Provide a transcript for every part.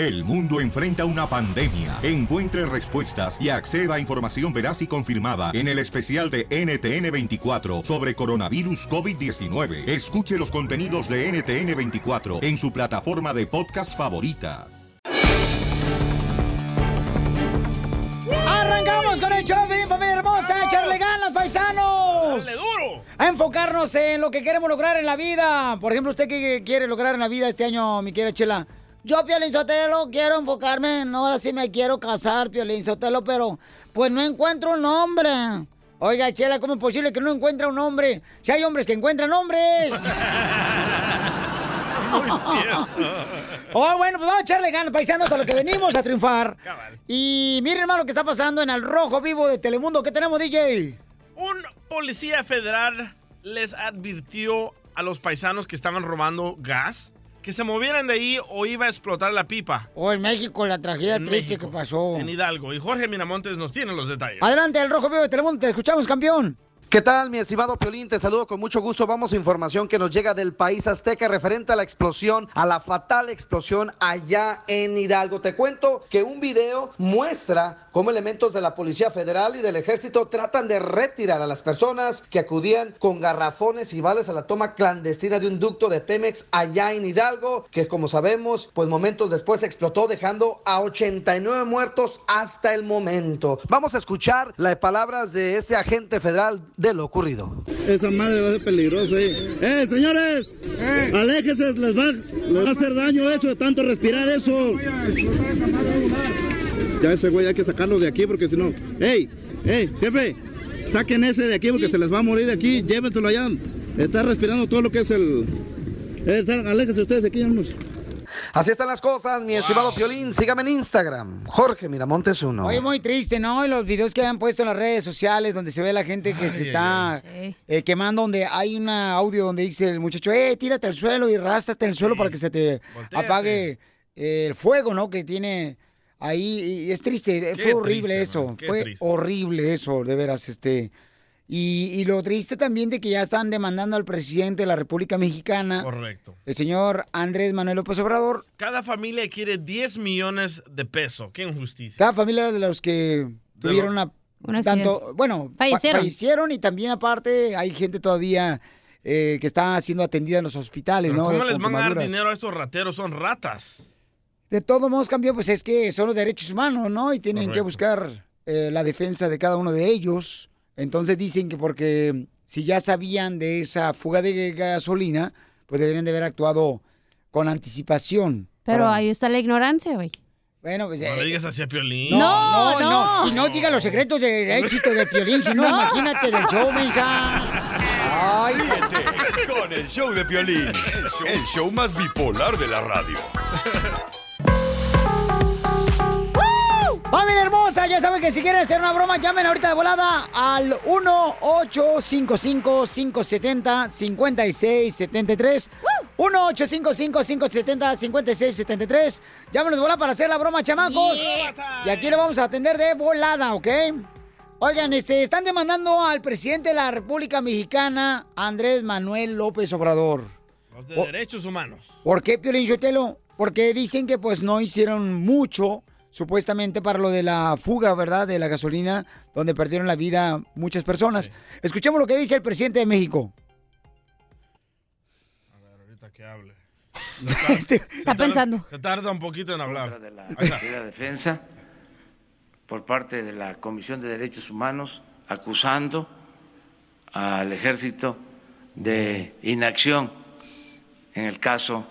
El mundo enfrenta una pandemia. Encuentre respuestas y acceda a información veraz y confirmada en el especial de NTN24 sobre coronavirus COVID-19. Escuche los contenidos de NTN24 en su plataforma de podcast favorita. Arrancamos con el shopping, familia hermosa, echarle ganas, paisanos. ¡Dale duro! A enfocarnos en lo que queremos lograr en la vida. Por ejemplo, ¿usted qué quiere lograr en la vida este año, mi querida Chela? Yo, Piolín Sotelo, quiero enfocarme, no, ahora sí me quiero casar, Piolín Sotelo, pero pues no encuentro un hombre. Oiga, Chela, ¿cómo es posible que no encuentre un hombre? Si hay hombres que encuentran hombres. Muy cierto. Oh, bueno, pues vamos a echarle ganas, paisanos, a lo que venimos a triunfar. Y miren, hermano, lo que está pasando en el rojo vivo de Telemundo. ¿Qué tenemos, DJ? Un policía federal les advirtió a los paisanos que estaban robando gas que se movieran de ahí o iba a explotar la pipa. O en México, la tragedia En triste México, que pasó. En Hidalgo. Y Jorge Miramontes nos tiene los detalles. Adelante, el rojo vivo de Telemundo, te escuchamos, campeón. ¿Qué tal, mi estimado Piolín? Te saludo con mucho gusto. Vamos a información que nos llega del país azteca referente a la explosión, a la fatal explosión allá en Hidalgo. Te cuento que un video muestra cómo elementos de la Policía Federal y del Ejército tratan de retirar a las personas que acudían con garrafones y vales a la toma clandestina de un ducto de Pemex allá en Hidalgo, que como sabemos, pues momentos después explotó dejando a 89 muertos hasta el momento. Vamos a escuchar las palabras de este agente federal de lo ocurrido. Esa madre va a ser peligrosa. ¿eh? ¡Eh, señores! ¡Aléjense! Les va, les va a hacer daño eso de tanto respirar eso. Ya ese güey hay que sacarlo de aquí porque si no... ¡Ey! ¡Ey, jefe! Saquen ese de aquí porque se les va a morir aquí. Llévenselo allá. Está respirando todo lo que es el... Eh, aléjense ustedes de aquí, vámonos. Así están las cosas, mi estimado Piolín. Sígame en Instagram, Jorge Miramontes uno. Oye, muy triste, ¿no? Y los videos que han puesto en las redes sociales donde se ve la gente que se está eh, quemando, donde hay un audio donde dice el muchacho, eh, tírate al suelo y rástate al suelo para que se te apague eh, el fuego, ¿no? Que tiene ahí. Y es triste, Qué fue horrible triste, eso. Fue triste. horrible eso, de veras, este. Y, y lo triste también de que ya están demandando al presidente de la República Mexicana, Correcto. el señor Andrés Manuel López Obrador, Cada familia quiere 10 millones de pesos. ¡Qué injusticia! Cada familia de los que tuvieron una, Un tanto, bueno, fa- Fallecieron. fallecieron y también aparte hay gente todavía eh, que está siendo atendida en los hospitales, Pero ¿no? ¿Cómo Con les van a dar dinero a estos rateros? Son ratas. De todos modos, cambio, pues es que son los derechos humanos, ¿no? Y tienen que buscar eh, la defensa de cada uno de ellos. Entonces dicen que porque si ya sabían de esa fuga de gasolina, pues deberían de haber actuado con anticipación. Pero Para- ahí está la ignorancia, güey. Bueno, pues... No eh, le digas así a Piolín. No, no, no. no. Y no diga los secretos del éxito del piolín, si no, imagínate del show, mensa. Ay. Ríete con el show de Piolín, el show más bipolar de la radio. Familia hermosa, ya saben que si quieren hacer una broma, llamen ahorita de volada al 1-855-570-5673. 1-855-570-5673. Llámenos de volada para hacer la broma, chamacos. Y aquí le vamos a atender de volada, ¿ok? Oigan, este, están demandando al presidente de la República Mexicana, Andrés Manuel López Obrador. Los de derechos humanos. ¿Por qué, Piolín Sotelo? Porque dicen que pues no hicieron mucho, supuestamente, para lo de la fuga, ¿verdad? De la gasolina, donde perdieron la vida muchas personas. Escuchemos lo que dice el presidente de México. Ahorita que hable. Está pensando. Se tarda un poquito en hablar. de la Defensa por parte de la Comisión de Derechos Humanos acusando al ejército de inacción en el caso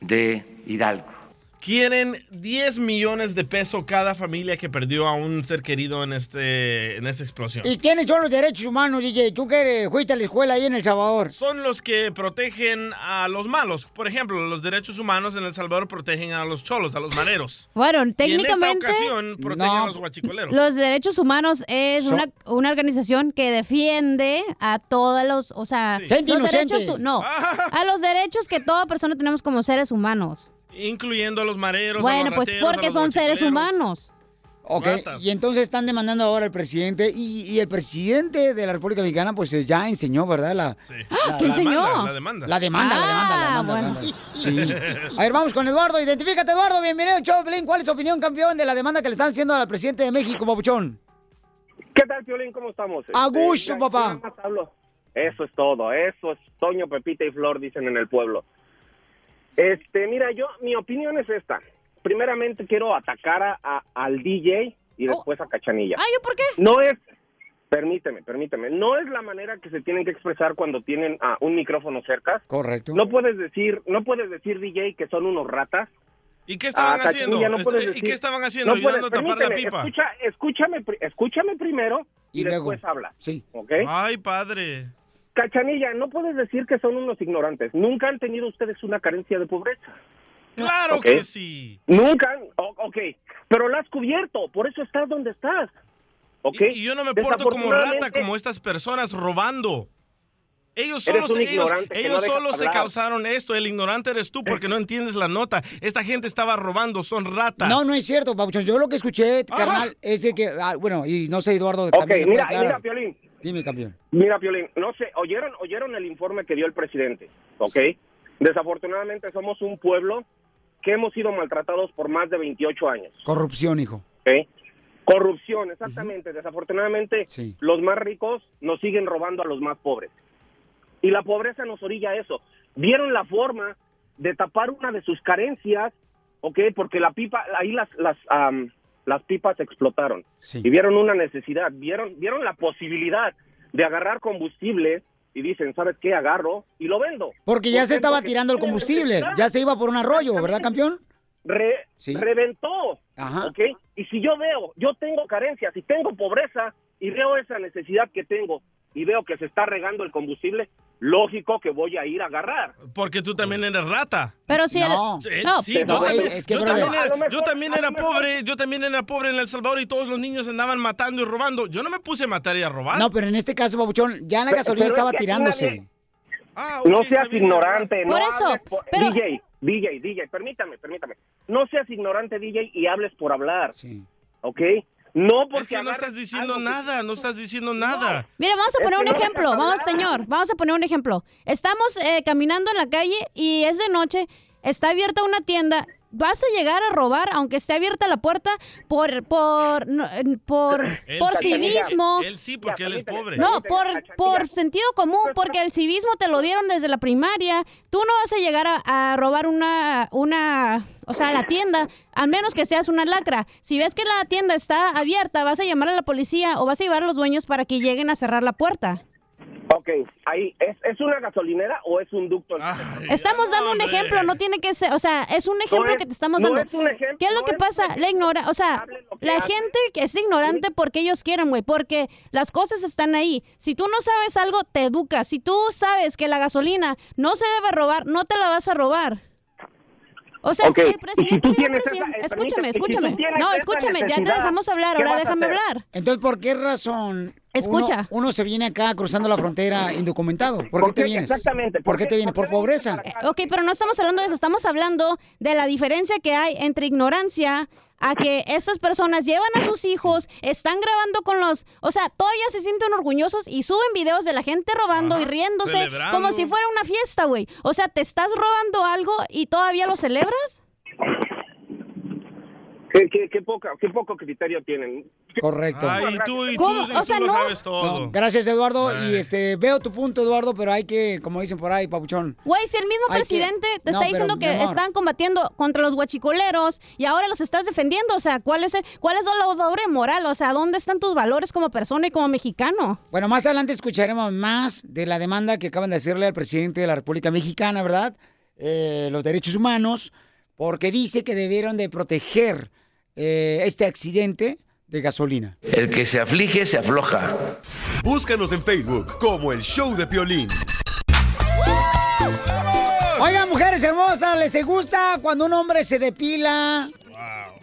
de Hidalgo. Quieren 10 millones de pesos cada familia que perdió a un ser querido en, este, en esta explosión. ¿Y quiénes son los derechos humanos, DJ? ¿Tú que eres- fuiste a la escuela ahí en El Salvador? Son los que protegen a los malos. Por ejemplo, los derechos humanos en El Salvador protegen a los cholos, a los maneros. Bueno, Y en técnicamente. esta ocasión protegen a los guachicoleros. Los derechos humanos es una, una organización que defiende a todos los, o sea, los derechos, no, a los derechos que toda persona tenemos como seres humanos. Incluyendo a los mareros. a Bueno, los pues rateros, a porque los son seres humanos. Ok, y entonces están demandando ahora al presidente y, y el presidente de la República Mexicana pues eh, ya enseñó, ¿verdad? La, Ah, ¿qué enseñó? La demanda. La demanda, la demanda, la Ah, demanda. la bueno. demanda. Sí. A ver, vamos con Eduardo. Identifícate, Eduardo. Bienvenido, Choplin. ¿Cuál es tu opinión, campeón, de la demanda que le están haciendo al presidente de México, Papuchón? ¿Qué tal, Piolín? ¿Cómo estamos? A Este, gusto, papá. Eso es todo, eso es Toño, Pepita y Flor, dicen en el pueblo. Este, mira, yo, mi opinión es esta. Primeramente quiero atacar a, a- al DJ y después a Cachanilla. Oh. Ay, ¿yo por qué? No es, permíteme, permíteme, no es la manera que se tienen que expresar cuando tienen ah, un micrófono cerca. Correcto. No puedes decir, no puedes decir DJ que son unos ratas. ¿Y qué estaban Ah, haciendo? Cachanilla, no Est- puedes ¿Y decir- qué estaban haciendo? no puedes, ¿Ayudando a tapar la pipa? Escucha, escúchame, escúchame primero y, Y luego. después habla. Sí. ¿Ok? Ay, padre. Cachanilla, no puedes decir que son unos ignorantes. Nunca han tenido ustedes una carencia de pobreza. Claro que sí. Nunca, han- o- ok, pero la has cubierto, por eso estás donde estás. ¿Ok? Y, y yo no me porto como rata como estas personas robando. Ellos Eres solo, un se, ellos, ellos no solo se causaron esto. El ignorante eres tú porque no entiendes la nota. Esta gente estaba robando, son ratas. No, no es cierto, Papuchón. Yo lo que escuché, carnal, es de que, ah, bueno, y no sé, Eduardo, Ok, mira, mira, Piolín. Dime, campeón. Mira, Piolín, no sé, oyeron, oyeron el informe que dio el presidente, ¿ok? Desafortunadamente somos un pueblo que hemos sido maltratados por más de 28 años, Corrupción, hijo. ¿ok? Corrupción, exactamente. Desafortunadamente, Sí. los más ricos nos siguen robando a los más pobres. Y la pobreza nos orilla a eso. Vieron la forma de tapar una de sus carencias, ¿ok? Porque la pipa, ahí las, las, am, las pipas explotaron. Sí. Y vieron una necesidad, vieron, vieron la posibilidad de agarrar combustible y dicen, ¿sabes qué? Agarro y lo vendo. Porque ya ¿Por se estaba tirando el combustible. Ya se iba por un arroyo, ¿verdad, campeón? Re- Sí. reventó. Ajá. ¿ok? Y si yo veo, yo tengo carencias, si tengo pobreza y veo esa necesidad que tengo y veo que se está regando el combustible, lógico que voy a ir a agarrar. Porque tú también eres rata. Pero si No. el... Sí, No, sí, yo, también, es que, yo también era, mejor- yo también era pobre, yo también era pobre en El Salvador y todos los niños andaban matando y robando. Yo no me puse a matar y a robar. No, pero en este caso, Papuchón, ya la Pero- gasolina pero estaba que tirándose. nadie- Ah, No seas ignorante, no Por eso, hables por- pero- DJ, DJ, DJ, permítame, permítame. No seas ignorante, DJ, y hables por hablar, Sí. ¿ok? No porque Es que no estás diciendo que- nada, no estás diciendo nada. Mira, vamos a Es poner que un no ejemplo. Vamos, señor, vamos a poner un ejemplo. Estamos eh, caminando en la calle y es de noche, está abierta una tienda. Vas a llegar a robar, aunque esté abierta la puerta, por por no, por, Él por sí, civismo. Él sí, porque Ya, él es pobre. No, por, por sentido común, porque el civismo te lo dieron desde la primaria. Tú no vas a llegar a, a robar una, una, o sea, la tienda, al menos que seas una lacra. Si ves que la tienda está abierta, vas a llamar a la policía o vas a llevar a los dueños para que lleguen a cerrar la puerta. Ok, ahí, ¿es, ¿es una gasolinera o es un ducto? Ay, Estamos dando un hombre. ejemplo, no tiene que ser, o sea, es un ejemplo es- que te estamos no dando. es un ejemplo, ¿Qué es lo no que es pasa? La ignora, o sea, la hace. gente que es ignorante porque ellos quieren, güey, porque las cosas están ahí. Si tú no sabes algo, te educas. Si tú sabes que la gasolina no se debe robar, no te la vas a robar. O sea, Ok, el si presidente, tú mira, tienes presidente, esa- eh, escúchame, si tú escúchame. tienes No, escúchame, ya te dejamos hablar, ¿qué ahora déjame hablar. Entonces, ¿por qué razón Escucha. Uno, uno se viene acá cruzando la frontera indocumentado? ¿Por, ¿Por qué te vienes? Exactamente, ¿Por ¿por qué qué? te vienes? ¿Por ¿Por qué vienes pobreza? acá? Ok, pero no estamos hablando de eso, estamos hablando de la diferencia que hay entre ignorancia a que esas personas llevan a sus hijos, están grabando con los, o sea, todavía se sienten orgullosos y suben videos de la gente robando Ajá, y riéndose celebrando. como si fuera una fiesta, güey. O sea, ¿te estás robando algo y todavía lo celebras? ¿Qué, qué, qué poca- qué poco criterio tienen. Correcto. Ay, y tú, y tú, ¿Cómo? y tú O sea, lo no. sabes todo. No, gracias, Eduardo. Ay. Y este veo tu punto, Eduardo, pero hay que, como dicen por ahí, papuchón. Güey, si el mismo Hay que- presidente te No, está diciendo pero, que están combatiendo contra los guachicoleros y ahora los estás defendiendo, o sea, ¿cuál es, el- cuál es la doble moral? O sea, ¿dónde están tus valores como persona y como mexicano? Bueno, más adelante escucharemos más de la demanda que acaban de hacerle al presidente de la República Mexicana, ¿verdad? Eh, los derechos humanos, porque dice que debieron de proteger eh, este accidente de gasolina. El que se aflige, se afloja. Búscanos en Facebook como el show de Piolín. Oigan, mujeres hermosas, ¿les gusta cuando un hombre se depila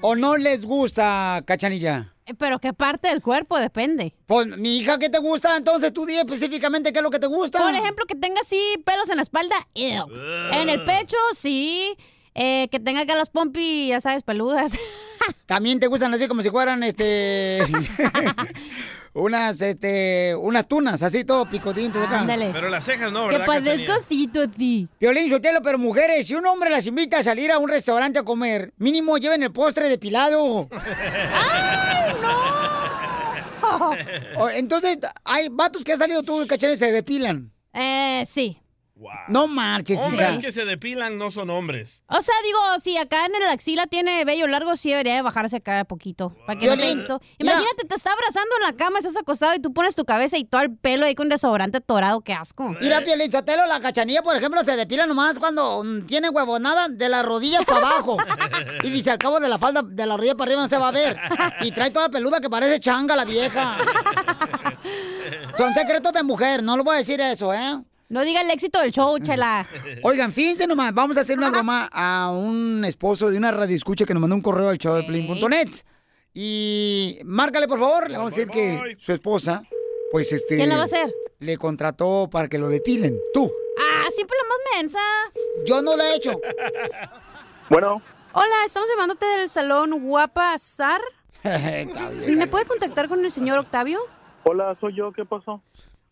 o no les gusta, cachanilla? Eh, Pero qué parte del cuerpo depende. Pues, mi hija, ¿qué te gusta? Entonces tú di específicamente qué es lo que te gusta. Por ejemplo, que tenga así pelos en la espalda, ew. en el pecho, sí. Eh, que tenga acá las pompis, ya sabes, peludas. También te gustan así como si fueran, este... unas, este... Unas tunas, así todo picodientes acá. Ándale. Pero las cejas no, Que ¿verdad? padezco Cachanilla? cito así. Violín Sotelo, pero mujeres, si un hombre las invita a salir a un restaurante a comer, mínimo lleven el postre depilado. O- Entonces, hay vatos que han salido tú, cachanes, se depilan. Eh, sí. No marches, Hombres hija. que se depilan no son hombres. O sea, digo, si acá en el axila tiene vello largo, sí debería de bajarse acá poquito. Para que no se... Violín, to- mira. Imagínate, te está abrazando en la cama, estás acostado y tú pones tu cabeza y todo el pelo ahí con desodorante torado, qué asco. Mira, Piolín Sotelo, la cachanilla, por ejemplo, se depila nomás cuando mm, tiene huevonada de la rodilla para abajo. Y dice, al cabo de la falda, de la rodilla para arriba no se va a ver. Y trae toda peluda que parece changa la vieja. Son secretos de mujer, no lo voy a decir eso, ¿eh? No diga el éxito del show, chela. Oigan, fíjense nomás, vamos a hacer una broma a un esposo de una radio escucha que nos mandó un correo al show de Plin.net. Y márcale, por favor, le vamos a decir que su esposa, pues este. ¿Quién la va a hacer? Le contrató para que lo depilen. Tú. Ah, siempre la más mensa. Yo no lo he hecho. Bueno. Hola, estamos llamándote del salón Guapa bien. ¿Me puede contactar con el señor Octavio? Hola, soy yo, ¿qué pasó?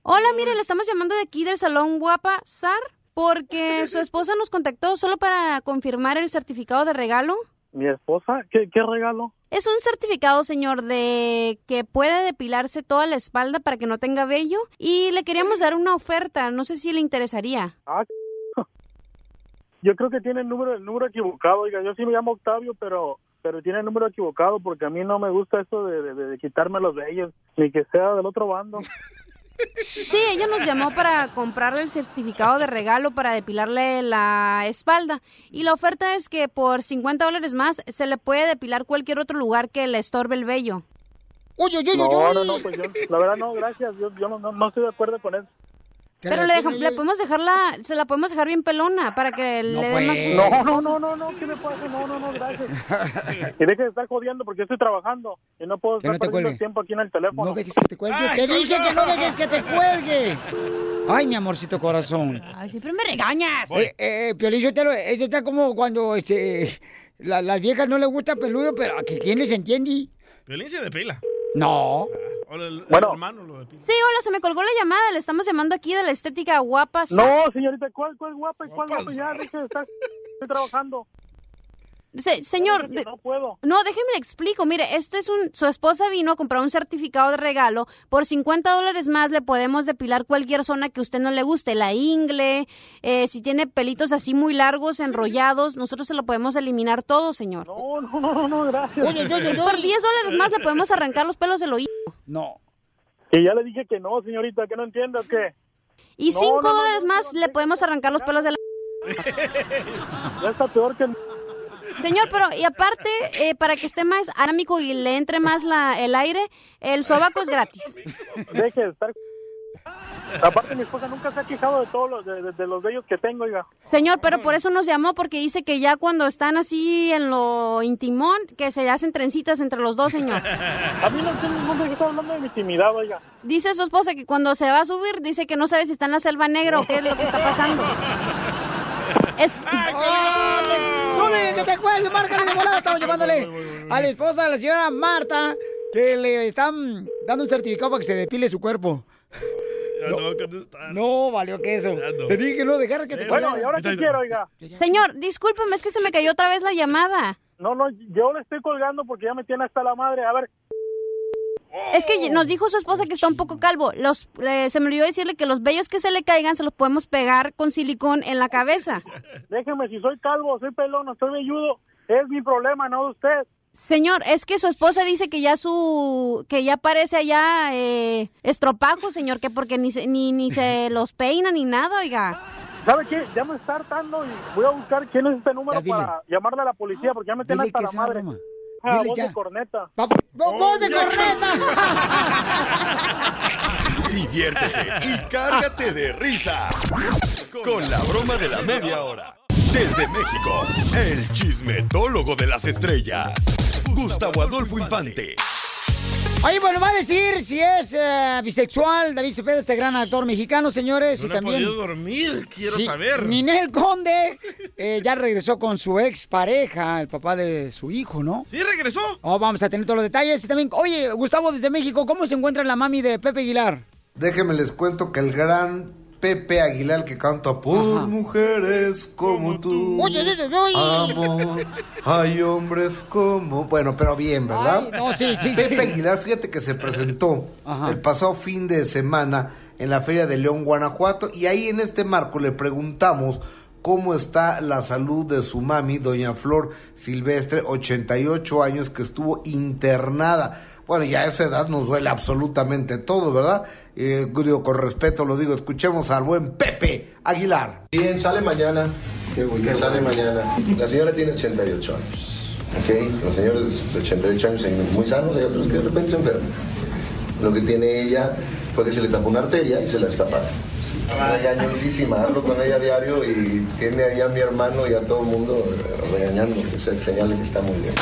Hola, mire, le estamos llamando de aquí del salón Guapa Sar porque su esposa nos contactó solo para confirmar el certificado de regalo. ¿Mi esposa? ¿Qué, qué regalo? Es un certificado, señor, de que puede depilarse toda la espalda para que no tenga vello y le queríamos dar una oferta, no sé si le interesaría. Ah, yo creo que tiene el número, el número equivocado. Oiga, yo sí me llamo Octavio, pero pero tiene el número equivocado porque a mí no me gusta eso de, de- de quitarme los vellos, ni que sea del otro bando. Sí, ella nos llamó para comprarle el certificado de regalo para depilarle la espalda. Y la oferta es que por 50 dólares más se le puede depilar cualquier otro lugar que le estorbe el vello. Uy, uy, uy, No, no, no, pues yo, la verdad no, gracias, yo, yo no, no, no estoy de acuerdo con eso. Pero le, deja- le podemos dejarla, se la podemos dejar bien pelona para que le den más gusto. No, no, no, no, no, ¿qué me pasa? No, no, no, gracias. Y deje de estar jodiendo porque estoy trabajando y no puedo Que estar no te perdiendo cuelgue. el tiempo aquí en el teléfono. No dejes que te cuelgue. Te dije que no dejes que te cuelgue. Ay, mi amorcito corazón. Ay, siempre me regañas. Eh, eh, Piolín, yo te lo, eso está como cuando este, la- las viejas no les gusta peludo, pero a que quién les entiende. Violín se depila. No. El, el Bueno. hermano lo depila. Sí, hola, se me colgó la llamada. Le estamos llamando aquí de la estética guapa. No, señorita, ¿cuál, cuál guapa y cuál guapa? Ya, de estar, estoy trabajando. Se- señor, que no puedo. No, déjeme le explico. Mire, este es un. Su esposa vino a comprar un certificado de regalo. Por 50 dólares más le podemos depilar cualquier zona que a usted no le guste. La ingle, eh, si tiene pelitos así muy largos, enrollados, nosotros se lo podemos eliminar todo, señor. No, no, no, no, gracias. Oye, yo, yo, yo. Por 10 dólares más le podemos arrancar los pelos del oído. No. Que ya le dije que no, señorita, que no entiendo qué. Y No, 5 no, no, dólares no, más le podemos arrancar los pelos de la. Ya está peor que... Señor, pero y aparte, eh, para que esté más arámico y le entre más la, el aire, el sobaco es gratis. Deje de estar... Aparte, mi esposa nunca se ha quejado de todos los, de, de- de los bellos que tengo, oiga. Señor, pero por eso nos llamó, porque dice que ya cuando están así en lo intimón, que se hacen trencitas entre los dos, señor. A mí no no me está hablando de mi intimidad, oiga. Dice su esposa que cuando se va a subir, dice que no sabe si está en la selva negra o qué es lo que está pasando. Es... ¡Oh, no dejes que te cuelgue, márcale de volada. Estamos llamándole a la esposa de la señora Marta que le están dando un certificado para que se depile su cuerpo. Ya no, contestar. No, valió que eso. no. Te dije que no dejaras que te Bueno. ¿y ahora qué quiero, oiga? Señor, discúlpeme, es que se me cayó otra vez la llamada. No, no, yo le estoy colgando porque ya me tiene hasta la madre. A ver, Es que nos dijo su esposa que está un poco calvo. Los, eh, se me olvidó decirle que los vellos que se le caigan se los podemos pegar con silicón en la cabeza. déjeme, si soy calvo, soy pelón, estoy velludo, es mi problema, no de usted. Señor, es que su esposa dice que ya su que ya parece allá eh, estropajo, señor, que porque ni se, ni, ni se los peina ni nada, oiga. ¿Sabe qué? Ya me está hartando y voy a buscar quién es este número Ya, para llamarle a la policía porque ya me tiene hasta la madre. broma. Ah, Dile voz ya. de corneta. Va- ¡Vo- ¡Voz de corneta! Diviértete y cárgate de risas con la broma de la media hora. Desde México, el chismetólogo de las estrellas, Gustavo Adolfo Infante. Oye, bueno, va a decir si es eh, bisexual David Cepeda, este gran actor mexicano, señores. No y he también. podido dormir, quiero Sí, saber. Ninel Conde eh, ya regresó con su ex pareja, el papá de su hijo, ¿no? ¿Sí regresó? Oh, vamos a tener todos los detalles. Y también, oye, Gustavo, desde México, ¿cómo se encuentra la mami de Pepe Aguilar? Déjenme les cuento que el gran Pepe Aguilar que canta por mujeres como tú. Oye, oye, oye, oye. Amor, hay hombres como. Bueno, pero bien, ¿verdad? Ay, no, sí, sí, Pepe sí. Aguilar, fíjate que se presentó Ajá. el pasado fin de semana en la Feria de León, Guanajuato, y ahí en este marco le preguntamos cómo está la salud de su mami, doña Flor Silvestre, 88 años, que estuvo internada. Bueno, ya a esa edad nos duele absolutamente todo, ¿verdad? Eh, digo, con respeto lo digo, escuchemos al buen Pepe Aguilar. Bien, sale mañana. Sale mañana. La señora tiene 88 años. ¿Ok? Los señores de 88 años son muy sanos, hay otros que de repente se enferman. Lo que tiene ella fue que se le tapó una arteria y se la destaparon. Regañosísima, hablo con ella a diario y tiene ahí a mi hermano y a todo el mundo eh, regañando, o sea, señale que está muy bien.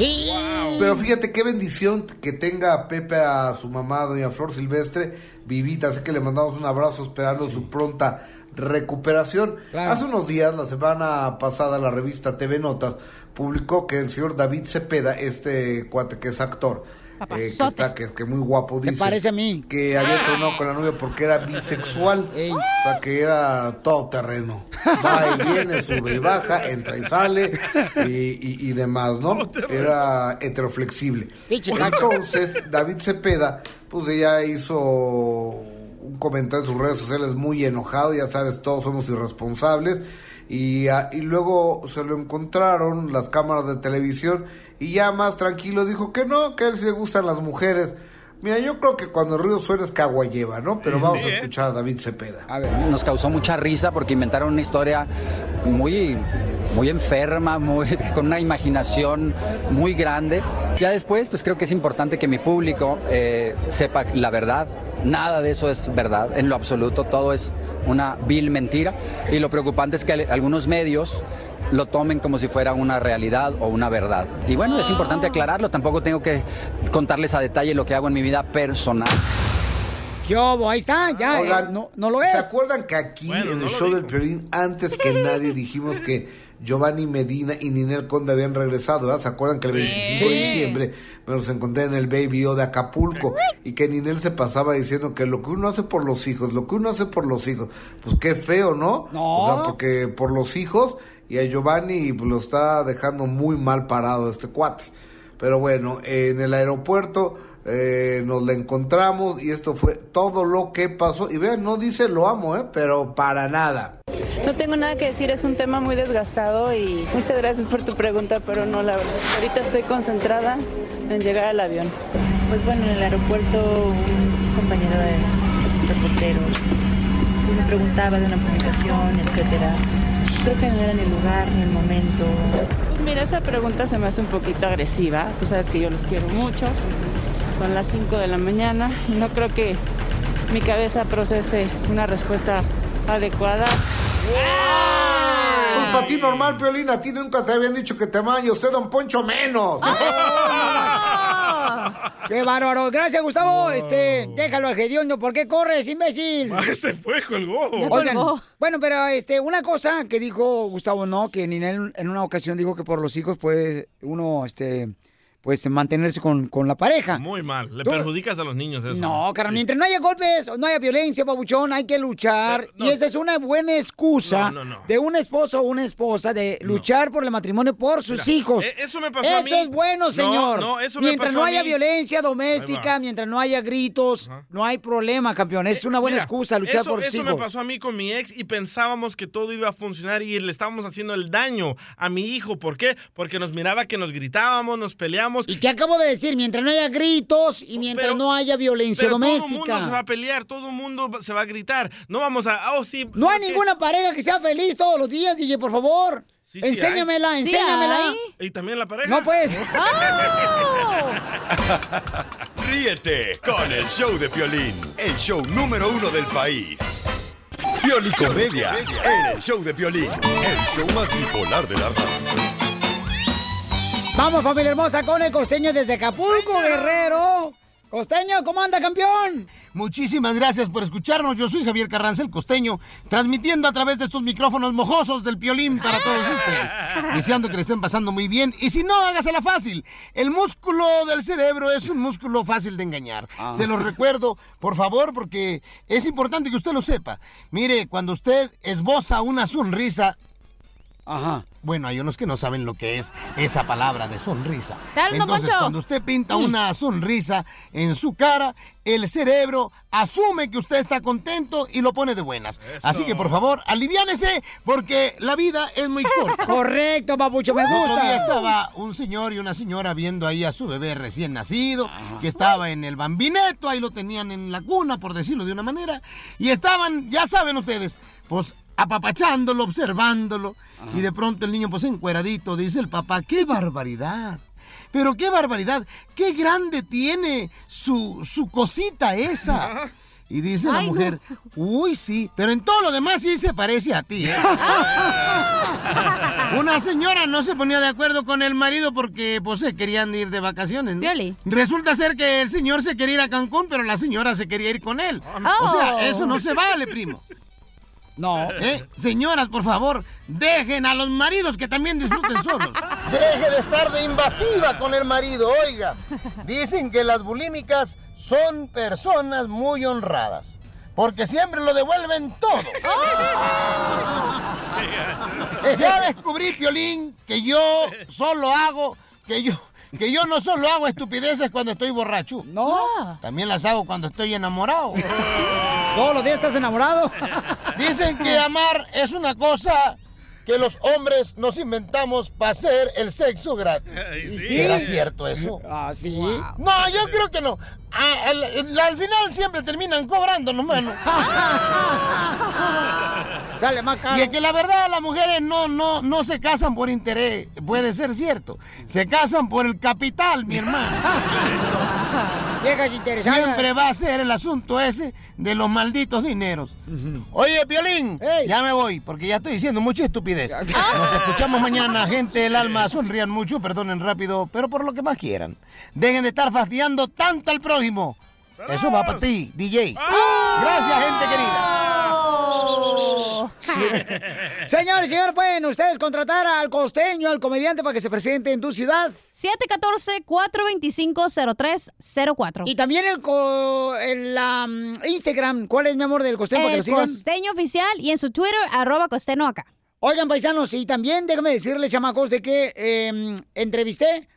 Sí. Pero fíjate qué bendición que tenga a Pepe a su mamá, doña Flor Silvestre, vivita. Así que le mandamos un abrazo esperando su pronta recuperación. Claro. Hace unos días, la semana pasada, la revista TV Notas publicó que el señor David Cepeda, este cuate que es actor, eh, que está que, que muy guapo, Se dice parece a mí. que había tronado con la novia porque era bisexual, o sea que era todo terreno, va y viene, sube y baja, entra y sale y, y- y demás, ¿no? Era heteroflexible. Entonces David Cepeda, pues ella hizo un comentario en sus redes sociales muy enojado, ya sabes, todos somos irresponsables. Y, ah, y luego se lo encontraron las cámaras de televisión y ya más tranquilo dijo que no, que a él sí le gustan las mujeres. Mira, yo creo que cuando el ruido suena es que agua lleva, ¿no? Pero vamos a escuchar a David Cepeda. Nos causó mucha risa porque inventaron una historia muy, muy enferma, muy, con una imaginación muy grande. Ya después, pues creo que es importante que mi público eh, sepa la verdad. Nada de eso es verdad, en lo absoluto, todo es una vil mentira. Y lo preocupante es que al- algunos medios lo tomen como si fuera una realidad o una verdad. Y bueno, es importante aclararlo, tampoco tengo que contarles a detalle lo que hago en mi vida personal. ¿Qué obo? Ahí está, ya. Oigan, eh, no, no lo es. ¿Se acuerdan que aquí en el show del Piolín, antes que nadie dijimos que Giovanni Medina y Ninel Conde habían regresado, ¿verdad? ¿Se acuerdan que el 25 de diciembre me los encontré en el Baby O de Acapulco y que Ninel se pasaba diciendo que lo que uno hace por los hijos, lo que uno hace por los hijos, pues qué feo, ¿no? No. O sea, porque por los hijos y a Giovanni pues, lo está dejando muy mal parado este cuate. Pero bueno, en el aeropuerto eh, nos la encontramos y esto fue todo lo que pasó. Y vean, no dice lo amo, ¿eh? pero para nada. No tengo nada que decir, es un tema muy desgastado y muchas gracias por tu pregunta, pero no, la verdad. Ahorita estoy concentrada en llegar al avión. Pues bueno, en el aeropuerto un compañero de reportero me preguntaba de una publicación, etcétera. Creo que no era ni el lugar ni el momento. Pues mira, esa pregunta se me hace un poquito agresiva. Tú sabes que yo los quiero mucho. Son las 5 de la mañana y no creo que mi cabeza procese una respuesta adecuada. Pues para ti normal, Piolina, a ti nunca te habían dicho que te aman y usted, don Poncho, menos. ¡Qué bárbaro! Gracias, Gustavo. Este, déjalo al hediondo. ¿Por qué corres, imbécil? Se fue, colgó. Oigan, bueno, pero este, una cosa que dijo Gustavo, ¿no? Que Ninel en una ocasión dijo que por los hijos puede uno, este, pues mantenerse con, con la pareja. Muy mal. Le Tú- perjudicas a los niños eso. No, carnal, mientras no haya golpes, no haya violencia, babuchón, hay que luchar. y esa es una buena excusa No, no, no. de un esposo o una esposa de luchar por el matrimonio por sus Mira, hijos. eh, eso me pasó a Eso mí. es bueno, No, señor. no, eso me mientras pasó no a haya mí. violencia Ahí doméstica, va. mientras no haya gritos, no hay problema, campeón. Es una buena Mira, excusa luchar eso, por sus eso me hijos. pasó a mí con mi ex y pensábamos que todo iba a funcionar y le estábamos haciendo el daño a mi hijo. ¿Por qué? Porque nos miraba que nos gritábamos, nos peleamos. ¿Y qué acabo de decir? Mientras no haya gritos y mientras no haya violencia Pero todo el doméstica. mundo se va a pelear, todo el mundo se va a gritar. No vamos a, oh sí. No hay ninguna pareja que sea feliz todos los días, DJ, por favor. Sí, sí enséñamela, hay. enséñamela. Y también la pareja. No, pues. Ríete con el show de Piolín, el show número uno del país. Piolicomedia en el show de Piolín, el show más bipolar de la radio. Vamos, familia hermosa, con el costeño desde Acapulco, Guerrero. Costeño, ¿cómo anda, campeón? Muchísimas gracias por escucharnos. Yo soy Javier Carranza, el costeño, transmitiendo a través de estos micrófonos mojosos del piolín para todos ustedes. Deseando que le estén pasando muy bien. Y si no, hágasela fácil. El músculo del cerebro es un músculo fácil de engañar. Ah. Se los recuerdo, por favor, porque es importante que usted lo sepa. Mire, cuando usted esboza una sonrisa, Ajá. Bueno, hay unos que no saben lo que es esa palabra de sonrisa. Entonces, cuando usted pinta una sonrisa en su cara, el cerebro asume que usted está contento y lo pone de buenas. Así que, por favor, aliviánese porque la vida es muy corta. Correcto, papucho, me El otro gusta. día estaba un señor y una señora viendo ahí a su bebé recién nacido, que estaba en el bambineto, ahí lo tenían en la cuna, por decirlo de una manera, y estaban, ya saben ustedes, pues apapachándolo, observándolo, y de pronto el niño pues encueradito, dice el papá, ¡qué barbaridad! Pero qué barbaridad, qué grande tiene su, su cosita esa. Y dice la no. mujer, uy, sí, pero en todo lo demás sí se parece a ti, ¿eh? Una señora no se ponía de acuerdo con el marido porque pues se querían ir de vacaciones. ¿no? Resulta ser que el señor se quería ir a Cancún, pero la señora se quería ir con él. O sea, eso no se vale, primo. No. ¿Eh? Señoras, por favor, dejen a los maridos que también disfruten solos. Deje de estar de invasiva con el marido, oiga. Dicen que las bulímicas son personas muy honradas. Porque siempre lo devuelven todo. Ya descubrí, Piolín, que yo solo hago, que yo, que yo no solo hago estupideces cuando estoy borracho. No. También las hago cuando estoy enamorado. Todos los días estás enamorado. Dicen que amar es una cosa que los hombres nos inventamos para hacer el sexo gratis. sí. ¿Será cierto eso? Ah, sí. No, yo creo que no. Al, al- al final siempre terminan cobrando nomás. ¿no? Sale más caro. Y es que la verdad las mujeres no, no, no se casan por interés, puede ser cierto. Se casan por el capital, mi hermano. Viejas interesadas. Siempre va a ser el asunto ese de los malditos dineros. Oye, Piolín, ya me voy, porque ya estoy diciendo mucha estupidez. Nos escuchamos mañana, gente del alma. Sonrían mucho, perdonen rápido, pero por lo que más quieran. Dejen de estar fastidiando tanto al prójimo. Eso va para ti, DJ. Gracias, gente querida. Señores, señor, pueden ustedes contratar al costeño, al comediante, para que se presente en tu ciudad. 714-425-0304. Y también el, co- el, um, Instagram, ¿cuál es, mi amor, del costeño? para que El lo costeño oficial y en su Twitter, arroba costeño acá. Oigan, paisanos, y también déjame decirle, chamacos, de que eh, entrevisté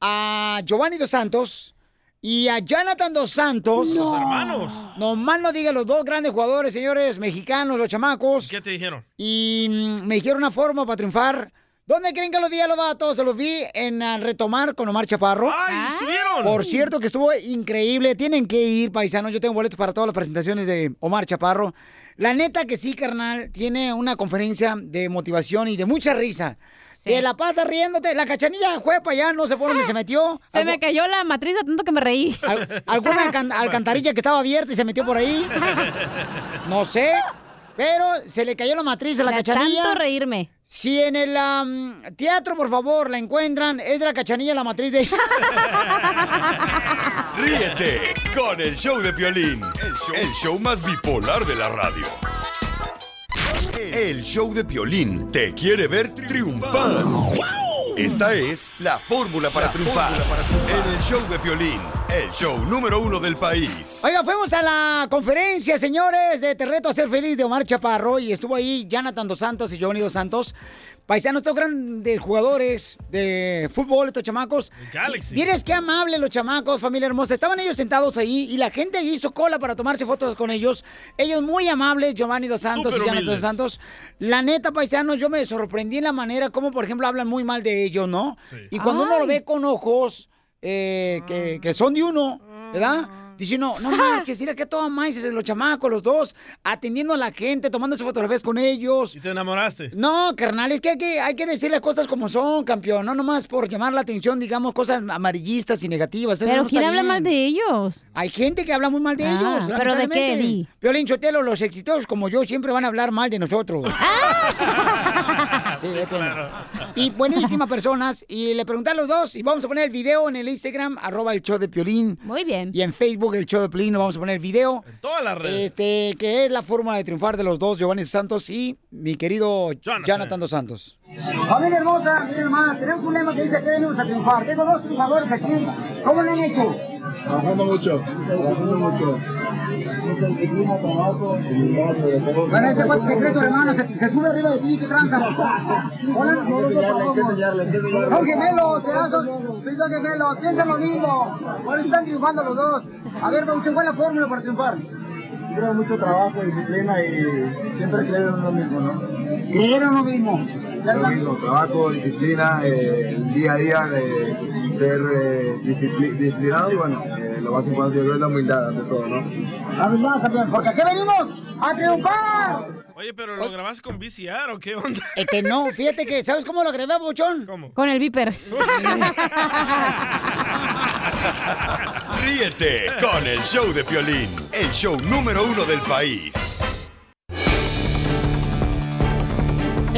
a Giovanni Dos Santos y a Jonathan Dos Santos. Los hermanos. No más no digan los dos grandes jugadores, señores, mexicanos, los chamacos. ¿Qué te dijeron? Y mm, me dijeron una forma para triunfar. ¿Dónde creen que los vi a los vatos? Se los vi en ah, Retomar con Omar Chaparro. ¡Ay, estuvieron! Por cierto, que estuvo increíble. Tienen que ir, paisanos. Yo tengo boletos para todas las presentaciones de Omar Chaparro. La neta que sí, carnal. Tiene una conferencia de motivación y de mucha risa. Te la pasa riéndote. La cachanilla fue para allá, no sé por dónde se metió. Se me cayó la matriz de tanto que me reí. Al- alguna can- alcantarilla que estaba abierta y se metió por ahí. No sé. Pero se le cayó la matriz a la cachanilla. tanto reírme. Si en el teatro, por favor, la encuentran, es de la cachanilla la matriz de Ríete con el show de Piolín, el show, el show más bipolar de la radio. El show de Piolín te quiere ver triunfar. Esta es la fórmula para triunfar en el show de Piolín, el show número uno del país. Oiga, fuimos a la conferencia, señores, de Te reto a ser feliz de Omar Chaparro y estuvo ahí Jonathan Dos Santos y Giovanni Dos Santos. Paisanos, estos grandes jugadores de fútbol, estos chamacos. Galaxy. Mires qué amables los chamacos, familia hermosa. Estaban ellos sentados ahí y la gente hizo cola para tomarse fotos con ellos. Ellos muy amables, Giovanni Dos Santos y Jonathan Dos. Santos. La neta, paisanos, yo me sorprendí en la manera como, por ejemplo, hablan muy mal de ellos, ¿no? Y cuando uno lo ve con ojos eh, que, que son de uno, ¿verdad? Dice uno, no manches, mira que todo más los chamacos, los dos, atendiendo a la gente, tomándose fotografías con ellos. ¿Y te enamoraste? No, carnal, es que hay, que hay que decir las cosas como son, campeón. No nomás por llamar la atención, digamos, cosas amarillistas y negativas. Eso Pero no ¿quién habla bien. mal de ellos? Hay gente que habla muy mal de Ah, ellos. ¿pero de qué. Di? Piolín Sotelo, los exitosos como yo siempre van a hablar mal de nosotros. Sí, vete. Y buenísimas personas. Y le pregunté a los dos. Y vamos a poner el video en el Instagram, arroba el show de Piolín. Muy bien. Y en Facebook, el show de Piolín, nos vamos a poner el video. En todas las redes. Este, que es la fórmula de triunfar de los dos, Giovanni Santos y mi querido Jonathan, Dos Santos. Familia hermosa, mi hermana, tenemos un lema que dice que venimos a triunfar. Tengo dos triunfadores aquí. ¿Cómo lo han hecho? Trabajando mucho, trabajando mucho. Mucha disciplina, trabajo Bueno, este fue el secreto, hermano. Se, se sube arriba de ti, ¿qué tranza? Hola, Son gemelos, ¿verdad? Son, sí, son gemelos. Piensan lo mismo. Ahora están triunfando los dos. A ver, Baucho, ¿cuál es la fórmula para triunfar? Creo mucho trabajo, disciplina y siempre creer en uno mismo, ¿no? Creer en uno mismo. Lo mismo, trabajo, disciplina, eh, el día a día de ser eh, discipli- disciplinado y bueno, eh, lo más importante yo creo es la humildad ante todo, ¿no? La verdad, campeón, porque aquí venimos a triunfar. Oye, pero ¿lo grabaste con VCR o qué onda? Este, no, fíjate que, ¿sabes cómo lo grabé, Bochón? ¿Cómo? Con el viper. Ríete con el show de Piolín, el show número uno del país.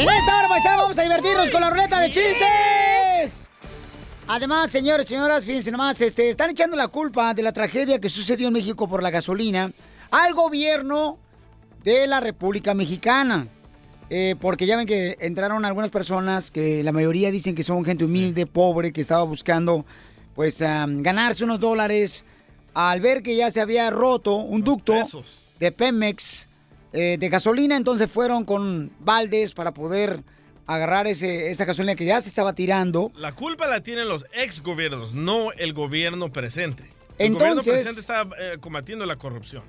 En esta hora, paisano, vamos a divertirnos con la ruleta de chistes. Además, señores, señoras, fíjense nomás, este, están echando la culpa de la tragedia que sucedió en México por la gasolina al gobierno de la República Mexicana. Eh, porque ya ven que entraron algunas personas que la mayoría dicen que son gente humilde, pobre, que estaba buscando pues ganarse unos dólares al ver que ya se había roto un ducto de Pemex eh, de gasolina, entonces fueron con baldes para poder agarrar ese, esa gasolina que ya se estaba tirando. La culpa la tienen los ex gobiernos, no el gobierno presente. El gobierno presente está eh, combatiendo la corrupción.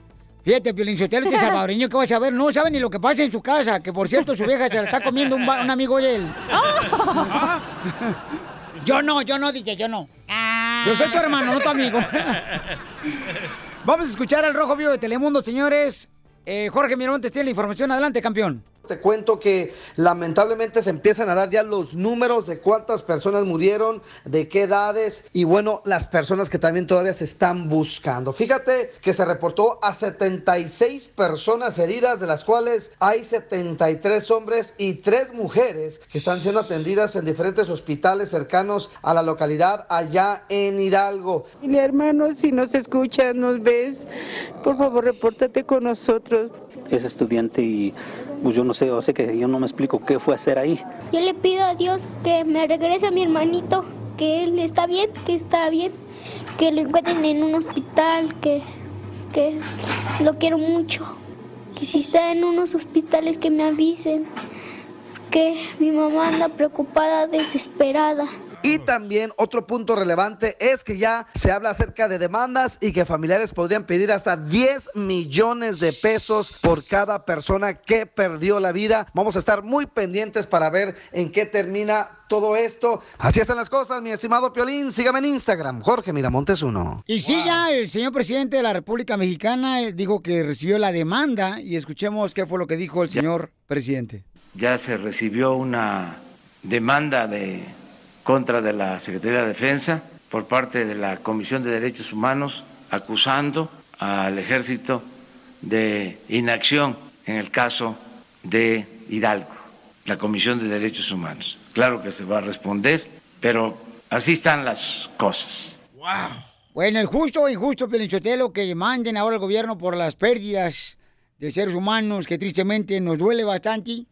Fíjate, Piolín este salvadoreño que va a saber, no sabe ni lo que pasa en su casa, que por cierto su vieja se la está comiendo un, un amigo de él. Yo no, yo no, DJ, yo no. Yo soy tu hermano, no tu amigo. Vamos a escuchar al Rojo Vivo de Telemundo, señores. Eh, Jorge Miramontes tiene la información. Adelante, campeón. Te cuento que lamentablemente se empiezan a dar ya los números de cuántas personas murieron, de qué edades y bueno, las personas que también todavía se están buscando. Fíjate que se reportó a 76 personas heridas, de las cuales hay 73 hombres y 3 mujeres que están siendo atendidas en diferentes hospitales cercanos a la localidad allá en Hidalgo. Dile, hermano, si nos escuchas, nos ves, por favor, repórtate con nosotros. Es estudiante y pues yo no sé, o sea que yo no me explico qué fue hacer ahí. Yo le pido a Dios que me regrese a mi hermanito, que él está bien, que está bien, que lo encuentren en un hospital, que, que lo quiero mucho. Que si está en unos hospitales que me avisen, que mi mamá anda preocupada, desesperada. Y también otro punto relevante es que ya se habla acerca de demandas y que familiares podrían pedir hasta 10 millones de pesos por cada persona que perdió la vida. Vamos a estar muy pendientes para ver en qué termina todo esto. Así están las cosas, mi estimado Piolín. Sígame en Instagram, Jorge Miramontes 1. Y sí, ya el señor presidente de la República Mexicana eh, dijo que recibió la demanda y escuchemos qué fue lo que dijo el señor presidente. Ya se recibió una demanda de contra de la Secretaría de Defensa por parte de la Comisión de Derechos Humanos acusando al ejército de inacción en el caso de Hidalgo, la Comisión de Derechos Humanos. Claro que se va a responder, pero así están las cosas. Bueno, el justo o injusto, Pelinchotelo, que manden ahora al gobierno por las pérdidas de seres humanos, que tristemente nos duele bastante.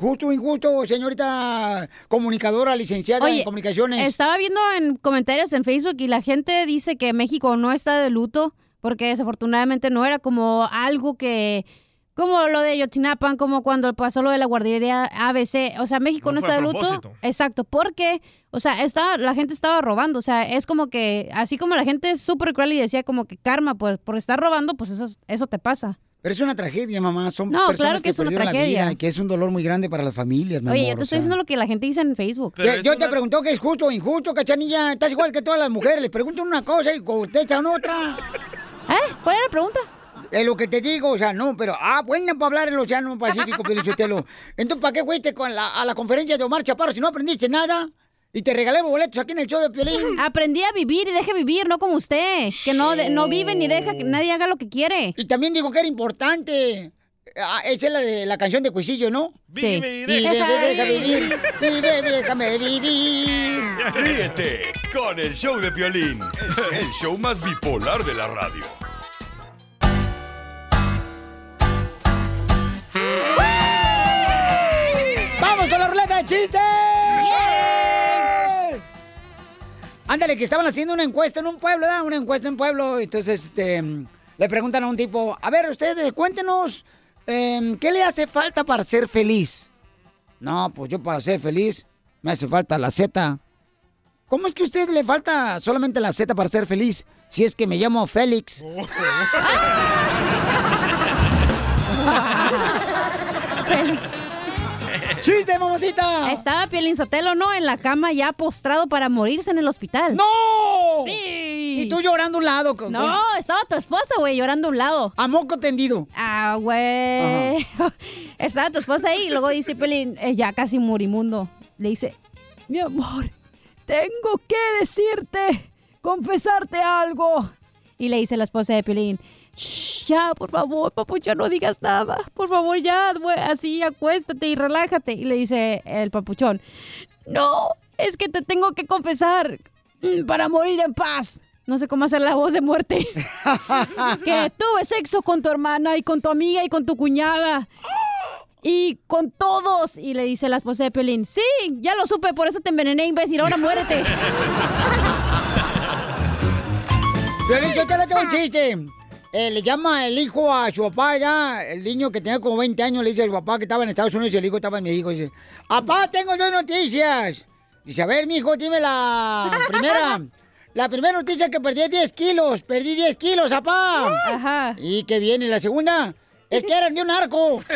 Justo o injusto, señorita comunicadora, licenciada Oye, en comunicaciones. Estaba viendo en comentarios en Facebook y la gente dice que México no está de luto porque desafortunadamente no era como algo que como lo de Yotinapan, como cuando pasó lo de la guardería ABC, o sea, México No está de luto. propósito. Exacto, porque o sea, estaba la gente estaba robando, o sea, es como que así como la gente es súper cruel y decía como que karma, pues por estar robando, pues eso eso te pasa. Pero es una tragedia, mamá. Son No, personas claro que es una perdieron la tragedia. vida y que es un dolor muy grande para las familias, mi Oye, amor, yo te estoy sea. diciendo lo que la gente dice en Facebook. Yo, yo te pregunto que es justo o injusto, cachanilla. Estás igual que todas las mujeres. Les pregunto una cosa y contestan otra. ¿Eh? ¿Cuál era la pregunta? Es lo que te digo, o sea, no, pero, ah, buena para hablar en el Océano Pacífico, Pelichotelo. Entonces, ¿para qué fuiste con la- a la conferencia de Omar Chaparro si no aprendiste nada? Y te regalé boletos aquí en el show de Piolín. Aprendí a vivir y deje vivir, no como usted, que no, de- no vive ni deja que nadie haga lo que quiere. Y también digo que era importante Ah, esa es la de la canción de Cuisillo, ¿no? Sí. Vive, deja vivir. Vive, déjame vivir. Ríete con el show de Piolín, el show más bipolar de la radio. ¡Vamos con la ruleta de chistes! Ándale, que estaban haciendo una encuesta en un pueblo, ¿verdad? Una encuesta en un pueblo. Entonces, este, le preguntan a un tipo, a ver, ustedes, cuéntenos, em, ¿qué le hace falta para ser feliz? No, pues yo para ser feliz me hace falta la Z. ¿Cómo es que a usted le falta solamente la Z para ser feliz? Si es que me llamo Félix. Félix. ¡Chiste, mamacita! Estaba Piolín Sotelo, ¿no? En la cama ya postrado para morirse en el hospital. ¡No! Sí. Y tú llorando a un lado. con- No, estaba tu esposa, güey, llorando a un lado. A moco tendido. Ah, güey. Estaba tu esposa ahí y luego dice Piolín, eh, ya casi morimundo. Le dice, mi amor, tengo que decirte, confesarte algo. Y le dice la esposa de Piolín, "Shh, ya, por favor, papuchón, no digas nada. Por favor, ya, así, acuéstate y relájate. Y le dice el papuchón, no, es que te tengo que confesar mm, para morir en paz. No sé cómo hacer la voz de muerte. que tuve sexo con tu hermana y con tu amiga y con tu cuñada. Y con todos. Y le dice la esposa de Pelín, sí, ya lo supe, por eso te envenené, imbécil, ahora muérete. Violín, yo te lo tengo un chiste. Eh, le llama el hijo a su papá ya, el niño que tenía como 20 años, le dice al papá que estaba en Estados Unidos y el hijo estaba en México. Dice, papá, tengo dos noticias. Dice, a ver, mijo, dime la primera. La primera noticia es que perdí 10 kilos. Perdí 10 kilos, papá. Ajá. ¿Y qué viene? La segunda es que eran de un arco.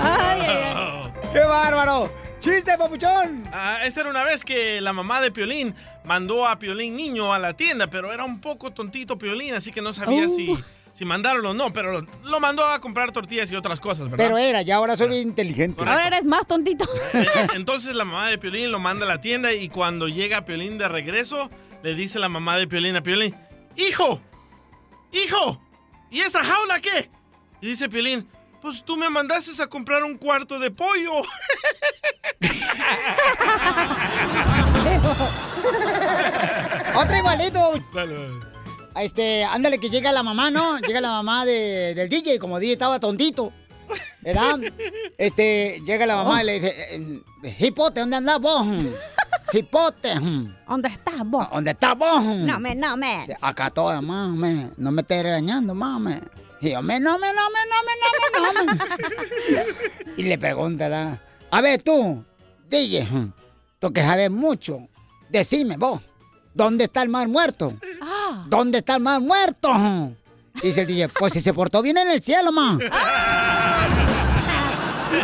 Ay, ay, ay. ¡Qué bárbaro! ¡Chiste, papuchón! Ah, esta era una vez que la mamá de Piolín mandó a Piolín niño a la tienda, pero era un poco tontito Piolín, así que no sabía Oh. si, si mandaron o no, pero lo, lo mandó a comprar tortillas y otras cosas, ¿verdad? Pero era, ya ahora soy bien inteligente. Ahora eres más tontito. Eh, eh, Entonces la mamá de Piolín lo manda a la tienda y cuando llega Piolín de regreso, le dice la mamá de Piolín a Piolín, ¡Hijo! ¡Hijo! ¿Y esa jaula qué? Y dice Piolín, pues tú me mandaste a comprar un cuarto de pollo. Otro igualito. Dale, dale. Este, ándale que llega la mamá, ¿no? Llega la mamá de- del DJ, como DJ estaba tontito. ¿Verdad? Este, llega la mamá y le dice, eh, Hipote, ¿dónde andás vos? Hipote. ¿Dónde estás vos? ¿Dónde estás vos? No me, no me. Acá toda, mame. No me estés regañando, mame. Y yo, me, no me, no me, no me, no me, no me. y le pregunta, ¿verdad? A ver, tú, DJ, tú que sabes mucho, decime vos, ¿dónde está el mar muerto? Ah. ¿Dónde está el mar muerto? Dice el DJ, pues si se portó bien en el cielo, ma.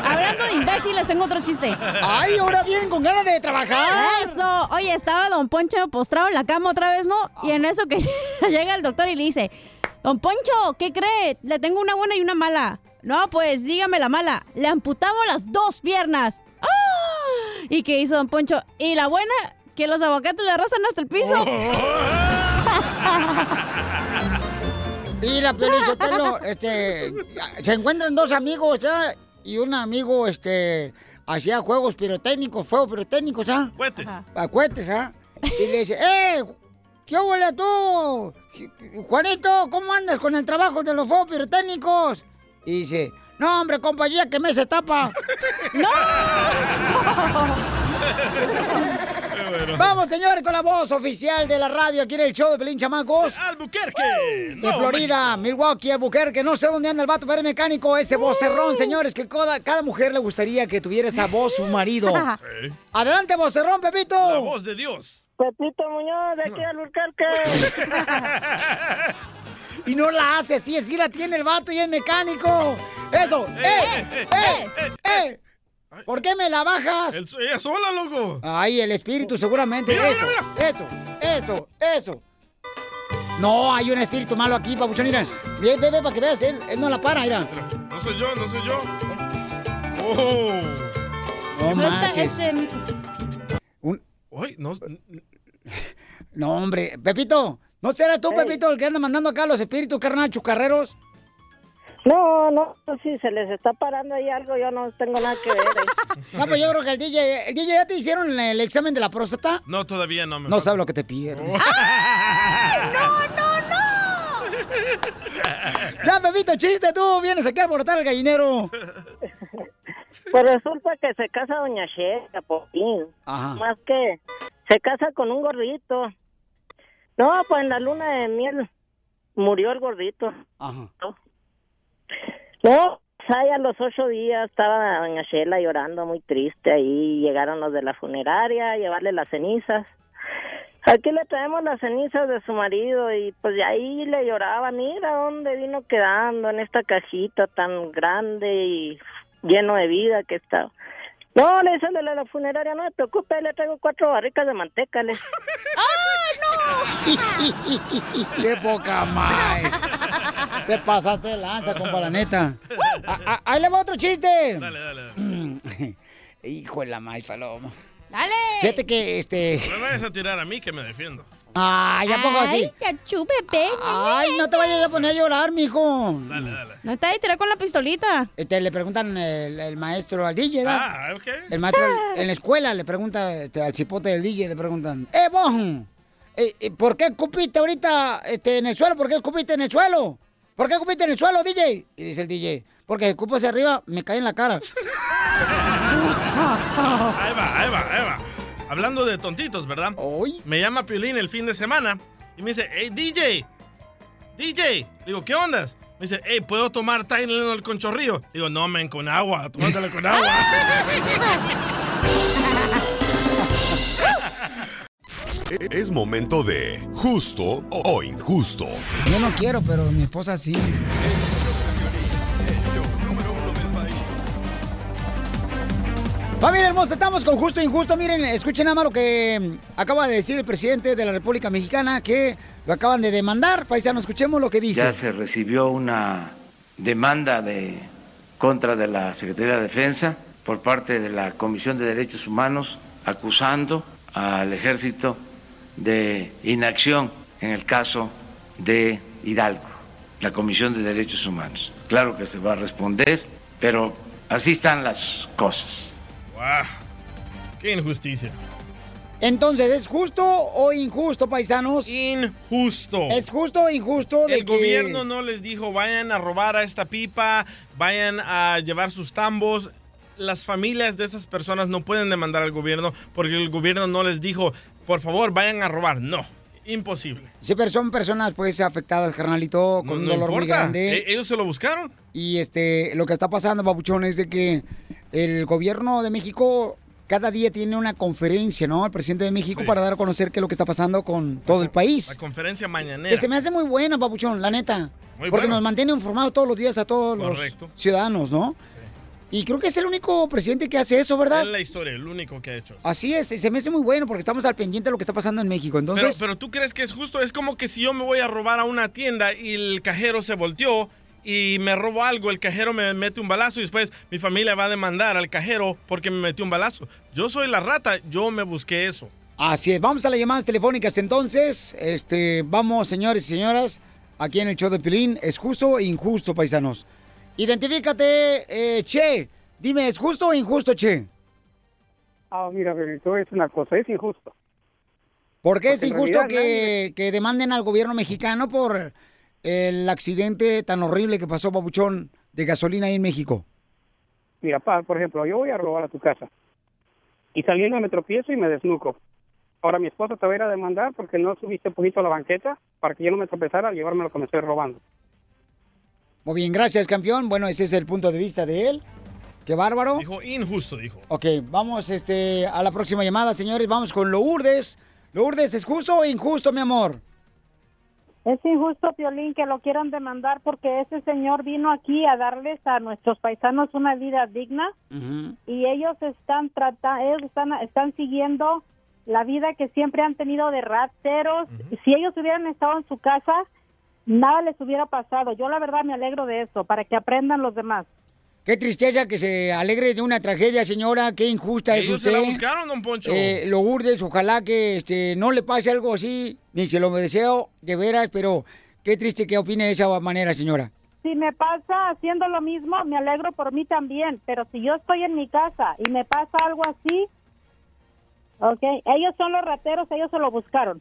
Hablando de imbéciles, tengo otro chiste. Ay, ahora vienen con ganas de trabajar. Eso. Oye, estaba Don Poncho postrado en la cama otra vez, ¿no? Y en eso que llega el doctor y le dice, Don Poncho, ¿qué cree? Le tengo una buena y una mala. No, pues dígame la mala. Le amputamos las dos piernas. ¡Ah! ¿Y qué hizo Don Poncho? ¿Y la buena? Que los aguacates le arrasan hasta el piso. Y la Piolín Sotelo, este, se encuentran dos amigos, ¿ah? Y un amigo, este, hacía juegos pirotécnicos, fuegos pirotécnicos, ¿ah? Cohetes. A cohetes, ¿ah? Y le dice, ¡eh! ¿Qué huele tú? Juanito, ¿cómo andas con el trabajo de los fuegos pirotécnicos? Y dice, no, hombre, compañía, que me se tapa. ¡No! Vamos, señores, con la voz oficial de la radio aquí en el show de Pelín Chamacos. Albuquerque. De Nuevo Florida, Milwaukee, Albuquerque, no sé dónde anda el vato, pero es mecánico, ese vocerrón, señores, que cada, cada mujer le gustaría que tuviera esa voz su marido. Sí. Adelante, vocerrón, Pepito. La voz de Dios. Pepito Muñoz, de aquí a Albuquerque. Y no la hace, sí, sí la tiene el vato y es mecánico. Eso, ¡eh! ¡eh! ¡eh! eh. ¿Por qué me la bajas? El- ella sola, loco. Ay, el espíritu seguramente. Mira, eso, mira, eso, eso, eso. No, hay un espíritu malo aquí, papuchón, mira. Ve, ve, ve, para que veas, él, él no la para, mira. No soy yo, no soy yo. Oh. No No está manches. ese... Un- Uy, no. No, hombre, Pepito, ¿No serás tú. Pepito, el que anda mandando acá a los espíritus carnal chucarreros? No, no, si se les está parando ahí algo, yo no tengo nada que ver. ahí. No, pues yo creo que el DJ, el DJ ya te hicieron el examen de la próstata. No, todavía no me No sabes lo que te pierdes. Ya, Pepito, chiste, tú vienes aquí a alborotar al gallinero. Pues resulta que se casa doña Sheila, Popín. Ajá. Más que se casa con un gordito. No, pues en la luna de miel murió el gordito. Ajá. No, pues ahí a los ocho días estaba doña Sheila llorando muy triste ahí. Llegaron los de la funeraria a llevarle las cenizas. Aquí le traemos las cenizas de su marido y pues de ahí le lloraba, mira dónde vino quedando en esta cajita tan grande y lleno de vida que está. No, le dice de la funeraria, no me preocupe, le traigo cuatro barricas de manteca. Le... ¡Qué poca más! Te pasaste de lanza, compa, la neta. Ah, ah, ahí le va otro chiste. Dale, dale, dale. Hijo de la maíz, paloma. ¡Dale! Fíjate que este. No me vayas a tirar a mí que me defiendo. Ay, ¿a poco así? Ay, chachu, bebé. Ay, no te vayas a poner a llorar, mijo. Dale, dale. No está ahí, con la pistolita. Este, le preguntan el, el maestro al DJ, ¿no? Ah, ok. El maestro en la escuela le pregunta este, al cipote del DJ, le preguntan, ¡Eh, vos! eh, eh, ¿Por qué escupiste ahorita este, en el suelo? ¿Por qué escupiste en el suelo? ¿Por qué escupiste en el suelo, DJ? Y dice el DJ, porque si escupo hacia arriba, me cae en la cara. Ahí va, ahí va, ahí va. Hablando de tontitos, ¿verdad? Me llama Piolín el fin de semana y me dice, hey, DJ, DJ. Digo, ¿qué ondas? Me dice, hey, ¿puedo tomar Tylenol con chorrillo? Digo, no, men, con agua, tómatelo con agua. Es momento de justo o injusto. Yo no quiero, pero mi esposa sí. Familia hermosa, estamos con Justo e Injusto. Miren, escuchen nada más lo que mm, acaba de decir el presidente de la República Mexicana, que lo acaban de demandar. Paisano, escuchemos lo que dice. Ya se recibió una demanda de contra de la Secretaría de Defensa por parte de la Comisión de Derechos Humanos acusando al ejército de inacción en el caso de Hidalgo, la Comisión de Derechos Humanos. Claro que se va a responder, pero así están las cosas. ¡Guau! ¡Qué injusticia! Entonces, ¿es justo o injusto, paisanos? Injusto. ¿Es justo o injusto de El que- gobierno no les dijo, vayan a robar a esta pipa, vayan a llevar sus tambos. Las familias de esas personas no pueden demandar al gobierno porque el gobierno no les dijo, por favor, vayan a robar. No, imposible. Sí, pero son personas pues afectadas, carnalito, con un no dolor muy importa. grande. E- ellos se lo buscaron. Y este, lo que está pasando, Papuchón, es de que el gobierno de México cada día tiene una conferencia, ¿no? El presidente de México para dar a conocer qué es lo que está pasando con todo el La país. conferencia mañanera. Que se me hace muy buena, Papuchón, la neta. Muy porque bueno. nos mantiene informados todos los días a todos Correcto. los ciudadanos, ¿no? Y creo que es el único presidente que hace eso, ¿verdad? Es la historia, el único que ha hecho. Así es, y se me hace muy bueno porque estamos al pendiente de lo que está pasando en México. Entonces, pero, pero tú crees que es justo, es como que si yo me voy a robar a una tienda y el cajero se volteó y me robo algo, el cajero me mete un balazo y después mi familia va a demandar al cajero porque me metió un balazo. Yo soy la rata, yo me busqué eso. Así es, vamos a las llamadas telefónicas entonces. Este, vamos, señores y señoras, aquí en el show de Pilín. ¿Es justo o injusto, paisanos? Identifícate, eh, Che. Dime, ¿es justo o injusto, Che? Ah, mira, esto es una cosa, es injusto. ¿Por qué es Porque en injusto realidad que, que demanden al gobierno mexicano por el accidente tan horrible que pasó, Papuchón, de gasolina ahí en México? Mira, pa, por ejemplo, yo voy a robar a tu casa y saliendo me tropiezo y me desnuco. Ahora mi esposa te va a ir a demandar porque no subiste un poquito a la banqueta para que yo no me tropezara al llevarme lo que me estoy robando. Muy bien, gracias, campeón. Bueno, ese es el punto de vista de él. Qué bárbaro. Dijo injusto, dijo. Ok, vamos este, a la próxima llamada, señores. Vamos con Lourdes. Lourdes, ¿es justo o injusto, mi amor? Es injusto, Piolín, que lo quieran demandar porque ese señor vino aquí a darles a nuestros paisanos una vida digna y ellos están tratando, ellos están, están siguiendo la vida que siempre han tenido de rateros. Si ellos hubieran estado en su casa, nada les hubiera pasado. Yo la verdad me alegro de eso, para que aprendan los demás. Qué tristeza que se alegre de una tragedia, señora. Qué injusta es usted. se la buscaron, don Poncho. Eh, Lourdes, ojalá que este, no le pase algo así, ni se lo deseo de veras, pero qué triste que opine de esa manera, señora. Si me pasa haciendo lo mismo, me alegro por mí también, pero si yo estoy en mi casa y me pasa algo así, ok, ellos son los rateros, ellos se lo buscaron.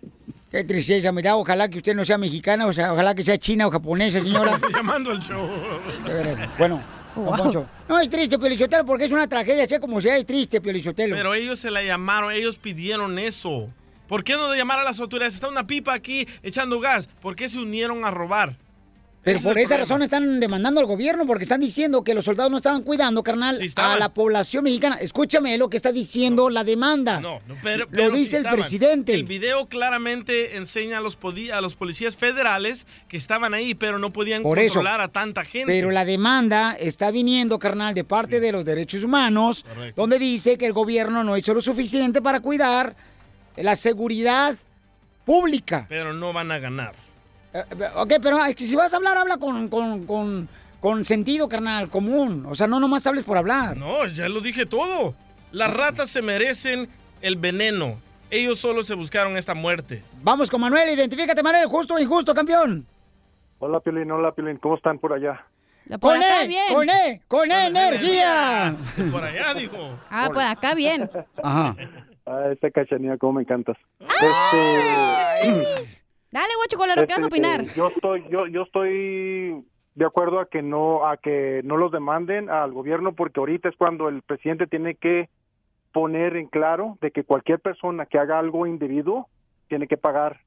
Qué tristeza me da. Ojalá que usted no sea mexicana, o sea, ojalá que sea china o japonesa, señora. Llamando al show. De veras. Bueno, Wow. Poncho. No, es triste, Piolichotelo, porque es una tragedia, sea como sea, es triste, Piolichotelo. Pero ellos se la llamaron, ellos pidieron eso. ¿Por qué no de llamar a las autoridades? Está una pipa aquí echando gas. ¿Por qué se unieron a robar? Pero por esa razón están demandando al gobierno, porque están diciendo que los soldados no estaban cuidando, carnal, a la población mexicana. Escúchame lo que está diciendo la demanda. No, no, pero, Lo pero sí dice el presidente. El video claramente enseña a los, a los policías federales que estaban ahí, pero no podían Por eso. controlar a tanta gente. Pero la demanda está viniendo, carnal, de parte de los derechos humanos, Correcto. donde dice que el gobierno no hizo lo suficiente para cuidar la seguridad pública. Pero no van a ganar. Eh, ok, pero si vas a hablar, habla con, con, con, con sentido, carnal, común. O sea, no nomás hables por hablar. No, ya lo dije todo. Las ratas se merecen el veneno. Ellos solo se buscaron esta muerte. Vamos con Manuel, identifícate, Manuel, justo o injusto, campeón. Hola, Piolín, hola, Piolín, ¿cómo están por allá? Con E, con E, con E, energía. Por allá, dijo. Ah, por acá bien. Ajá. Ah, esta cachanía, cómo me encantas. Dale, guachicolero, ¿qué vas a Este, opinar? Yo estoy, yo, yo estoy de acuerdo a que no, a que no los demanden al gobierno porque ahorita es cuando el presidente tiene que poner en claro de que cualquier persona que haga algo indebido tiene que pagar.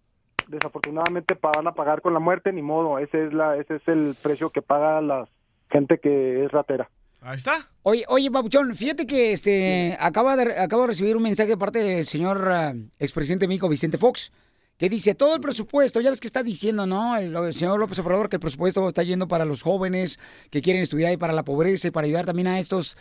Desafortunadamente van a pagar con la muerte, ni modo. Ese es la, ese es el precio que paga la gente que es ratera. Ahí está. Oye, oye, Babuchón, fíjate que este acaba de acabo de recibir un mensaje de parte del señor ah, expresidente Mico Vicente Fox, que dice todo el presupuesto, ya ves que está diciendo, ¿no? El, el señor López Obrador que el presupuesto está yendo para los jóvenes que quieren estudiar y para la pobreza y para ayudar también a estos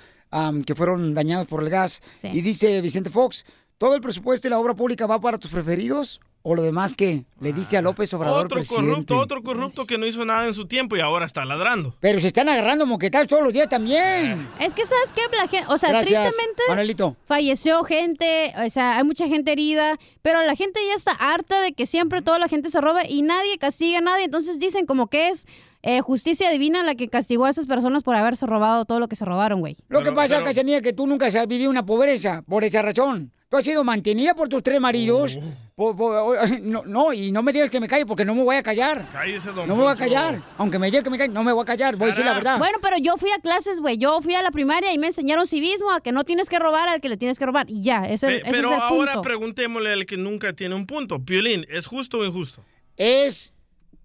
que fueron dañados por el gas. Sí. Y dice Vicente Fox, todo el presupuesto y la obra pública va para tus preferidos o lo demás que le dice a López Obrador Otro presidente. corrupto, otro corrupto que no hizo nada en su tiempo y ahora está ladrando. Pero se están agarrando moquetazos todos los días también. Es que, ¿sabes qué? La gen- o sea, Gracias, tristemente Manuelito. falleció gente, o sea, hay mucha gente herida, pero la gente ya está harta de que siempre toda la gente se roba y nadie castiga a nadie. Entonces dicen como que es eh, justicia divina la que castigó a esas personas por haberse robado todo lo que se robaron, güey. Lo que pasa, Cachanilla, es que tú nunca has vivido una pobreza por esa razón. Tú has sido mantenida por tus tres maridos. Por- por- no, no, y no me digas que me calle porque no me voy a callar. Cállese, don No me voy a callar. Aunque me diga que me calle, no me voy a callar. Voy a decir la verdad. Bueno, pero yo fui a clases, güey. Yo fui a la primaria y me enseñaron civismo, a que no tienes que robar al que le tienes que robar. Y ya, ese, Pe- ese pero es el ahora punto. preguntémosle al que nunca tiene un punto. Piolín, ¿es justo o injusto? Es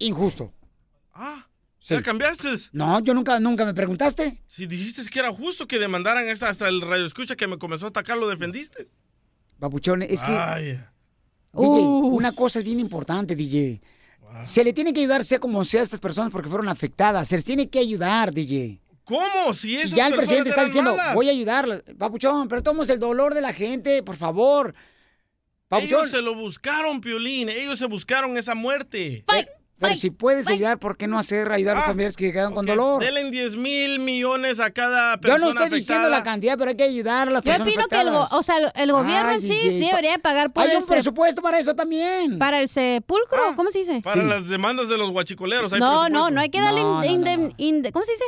injusto. Ah, Sí. ¿ya cambiaste? No, yo nunca, nunca me preguntaste. Si dijiste que era justo que demandaran esta, hasta el radio escucha que me comenzó a atacar, lo defendiste. Babuchón, es que. Ay. DJ, una cosa es bien importante, DJ. Se le tiene que ayudar, sea como sea, a estas personas porque fueron afectadas. Se les tiene que ayudar, DJ. ¿Cómo? Si Y esas ya el presidente está diciendo, malas. voy a ayudarlos. Papuchón, pero tomamos el dolor de la gente, por favor. Papuchón, Ellos se lo buscaron, Piolín. Ellos se buscaron esa muerte. Pero si puedes ayudar, ¿por qué no hacer ayudar a los Ah, familiares que quedaron con dolor? Denle 10 mil millones a cada Yo persona no estoy diciendo la cantidad, pero hay que ayudar a las Yo personas opino que el, go- afectadas. o sea, el, el gobierno en sí DJ, sí debería pagar por Hay el un presupuesto para eso también. Para el sepulcro, ¿cómo se dice? Para las demandas de los guachicoleros. hay No, no, no hay que darle No, no, ¿cómo se dice?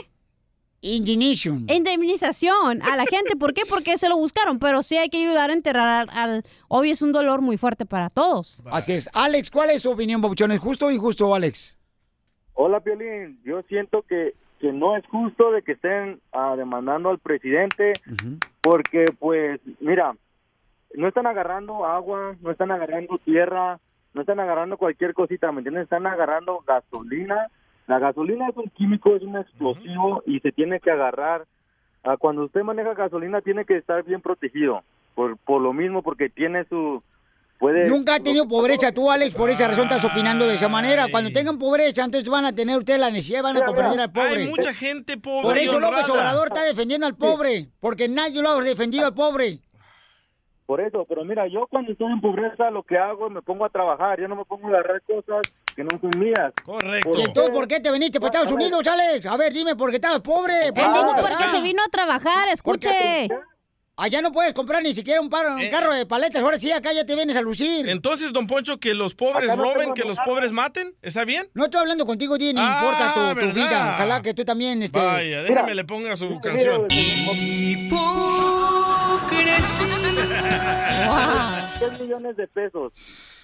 Indignation. Indemnización a la gente. ¿Por qué? Porque se lo buscaron, pero sí hay que ayudar a enterrar al, al- Obvio es un dolor muy fuerte para todos. Así es. Alex, ¿cuál es su opinión, Papuchón? ¿Es justo o injusto, Alex? Hola, Piolín. Yo siento que, que no es justo de que estén ah, demandando al presidente porque, pues, mira, no están agarrando agua, no están agarrando tierra, no están agarrando cualquier cosita, ¿me entiendes? Están agarrando gasolina. La gasolina es un químico, es un explosivo y se tiene que agarrar. Ah, cuando usted maneja gasolina tiene que estar bien protegido por, por lo mismo, porque tiene su... Puede, Nunca ha tenido pobreza tú, Alex, por esa razón estás opinando de esa manera. Cuando tengan pobreza, entonces van a tener ustedes la necesidad, van a comprender al pobre. Hay mucha gente pobre. Por eso López. Obrador está defendiendo al pobre, porque nadie lo ha defendido al pobre. Por eso, pero mira, yo cuando estoy en pobreza lo que hago es me pongo a trabajar, yo no me pongo a agarrar cosas que no son mías. Correcto. ¿Y entonces por qué te viniste para Estados Unidos, Alex? A ver, dime, ¿por qué estabas pobre? Él dijo porque se vino a trabajar, escuche. Allá no puedes comprar ni siquiera un, par- un carro de paletas, ahora sí, acá ya te vienes a lucir. Entonces, don Poncho, que los pobres no roben, que los pobres maten, ¿está bien? No estoy hablando contigo, Dini, Ah, importa tu, vida. Ojalá que tú también, este... Vaya, déjame le ponga su canción. 10 millones de pesos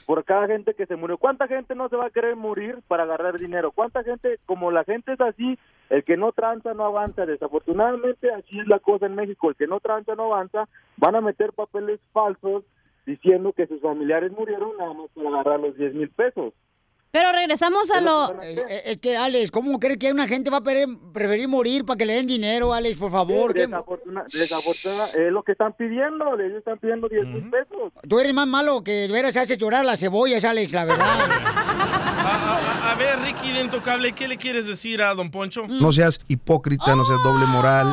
por cada gente que se murió. ¿Cuánta gente no se va a querer morir para agarrar dinero? ¿Cuánta gente, como la gente es así, el que no tranza no avanza? Desafortunadamente así es la cosa en México, el que no tranza no avanza, van a meter papeles falsos diciendo que sus familiares murieron nada más para agarrar los 10 mil pesos. Pero regresamos a lo... Eh, eh, es que, Alex, ¿cómo crees que una gente va a preferir, morir para que le den dinero, Alex, por favor? Sí, ¿Qué- desafortuna- desafortuna- es lo que están pidiendo, ellos están pidiendo 10 mil pesos. Tú eres más malo que de veras hace llorar las cebollas, Alex, la verdad. A, a ver, Ricky de Intocable, ¿qué le quieres decir a don Poncho? No seas hipócrita, no seas doble moral.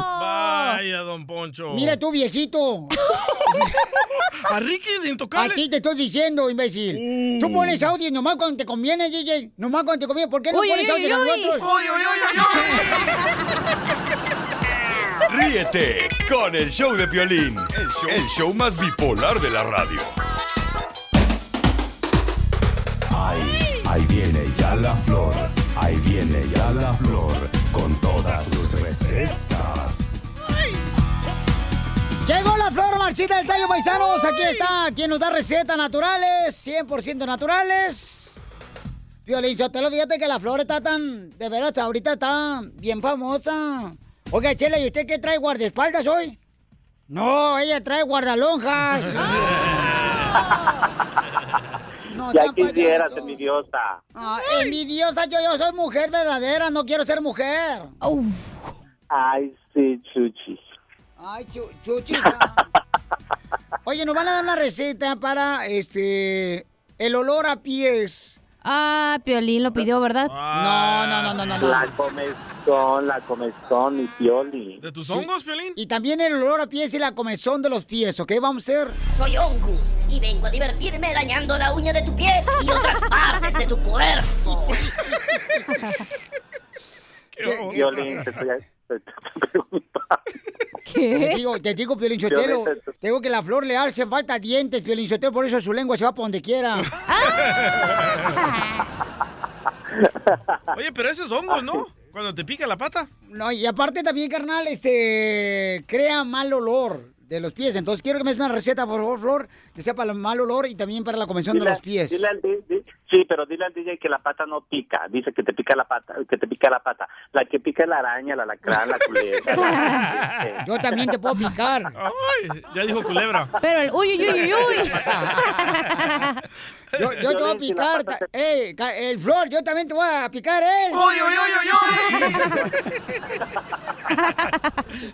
Vaya, don Poncho. Mira tú, viejito. A Ricky de Intocable. A ti te estoy diciendo, imbécil. Tú pones audio nomás cuando te conviene, DJ. Nomás cuando te conviene. ¿Por qué no Uy, pones uy, audio a uy, nosotros? uy. Ríete con el show de Piolín, el show, el show más bipolar de la radio. Ahí, ahí viene ya la flor, ahí viene ya la flor, con todas sus recetas. Llegó la flor marchita del tallo paisanos. Aquí está quien nos da recetas naturales, 100% naturales. Violín, yo te lo fíjate que la flor está tan, de veras, ahorita está bien famosa. Oiga, Chela, ¿y usted qué trae guardaespaldas hoy? No, ella trae guardalonjas. No, ya quisieras, envidiosa. Ah, envidiosa, yo, yo soy mujer verdadera, no quiero ser mujer. Ay, sí, chuchis. Ay, chu, chuchisa. Oye, nos van a dar una receta para este el olor a pies. Ah, Piolín lo pidió, ¿verdad? No, no, no, no, no. no. La comezón, la comezón, mi pioli. ¿De tus Sí. hongos, Piolín? Y también el olor a pies y la comezón de los pies, ¿ok? Vamos a hacer. Soy Ongus y vengo a divertirme dañando la uña de tu pie y otras partes de tu cuerpo. Violín, te estoy te- te- digo, te digo, Piolín Sotelo, Violeta, tú- te digo que la flor le hace falta dientes, Piolín Sotelo, por eso su lengua se va para donde quiera. Oye, pero ese es hongo, ¿no? Cuando te pica la pata. No, y aparte también, carnal, este, crea mal olor de los pies. Entonces quiero que me des una receta, por favor, Flor, que sea para el mal olor y también para la comezón de los pies. dile al di- di- sí, pero dile al DJ que la pata no pica. Dice que te pica la pata, que te pica la pata. La que pica es la araña, la lacrán, la culebra. la- Yo también te puedo picar. Ay, ya dijo culebra. Pero el uy, uy, uy, uy. Yo, yo te voy a picar. ca- el Flor, yo también te voy a picar, él. ¡Uy,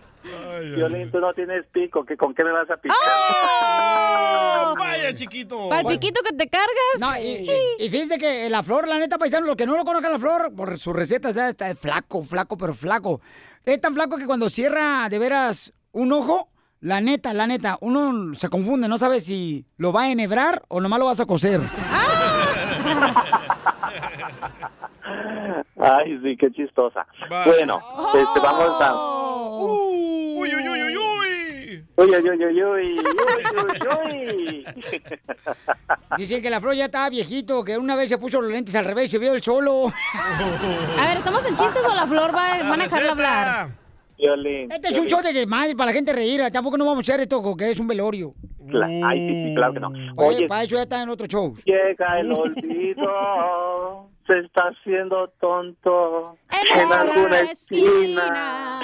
Violín, tú no tienes pico, ¿qué, ¿con qué me vas a picar? ¡Oh! Vaya, chiquito. Para el piquito que te cargas. No, y, y- y fíjense que la flor, la neta, paisano, los que no lo conozcan la flor, por sus recetas, ya está flaco, flaco, pero flaco. Es tan flaco que cuando cierra de veras un ojo, la neta, la neta, uno se confunde, no sabe si lo va a enhebrar o nomás lo vas a coser. Ay, sí, qué chistosa. Bueno, este, vamos a... Uy, uy, uy, uy, uy. Uy, uy, uy, uy, uy, uy, uy. Dicen que la flor ya estaba viejito, que una vez se puso los lentes al revés y se vio el solo. A ver, ¿estamos en chistes o la flor va, van a dejarla hablar? Violín. Este es un show de desmadre para la gente reír. Tampoco no vamos a hacer esto que es un velorio. Cla- Ay, sí, sí, claro que no. Oye, Oye, para eso ya está en otro show. llega el olvido, se está haciendo tonto En en alguna alguna esquina.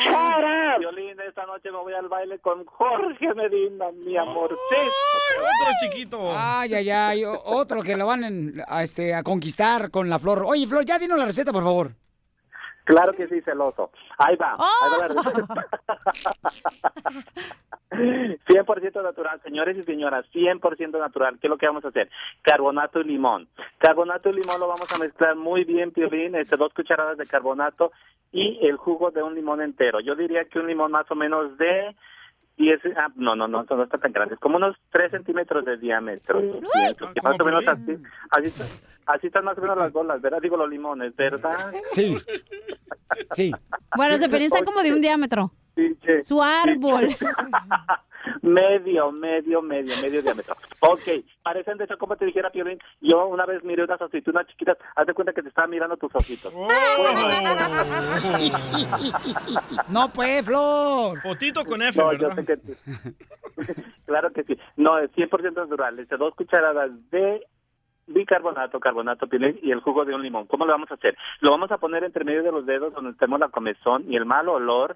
Violín, esta noche me voy al baile con Jorge Medina, mi amorcito. Otro chiquito. Ay, ay, ay. Otro que lo van en- a, este, a conquistar con la flor. Oye, Flor, ya dinos la receta, por favor. Claro que sí, celoso. Ahí va. Ahí va la receta. 100% natural, señores y señoras, 100% natural. ¿Qué es lo que vamos a hacer? Carbonato y limón. Carbonato y limón lo vamos a mezclar muy bien, Piolín, este, dos cucharadas de carbonato y el jugo de un limón entero. Yo diría que un limón más o menos de Y es, ah, no, no, no, no está tan grande, es como unos 3 centímetros de diámetro. Más o menos así, así, está- así están más o menos las bolas, ¿verdad? Digo los limones, ¿verdad? Sí. Sí. Bueno, se están como de un diámetro. Su árbol. Medio, medio, medio, medio diámetro. Ok, parecen de hecho como te dijera Piolín, yo una vez miré unas aceitunas chiquitas, haz de cuenta que te estaba mirando tus ojitos. No, pues, Flor. Fotito con F, No, yo ¿verdad? sé que sí. claro que sí. No, es 100% natural. Este, dos cucharadas de bicarbonato, carbonato, pilín y el jugo de un limón. ¿Cómo lo vamos a hacer? Lo vamos a poner entre medio de los dedos donde tenemos la comezón y el mal olor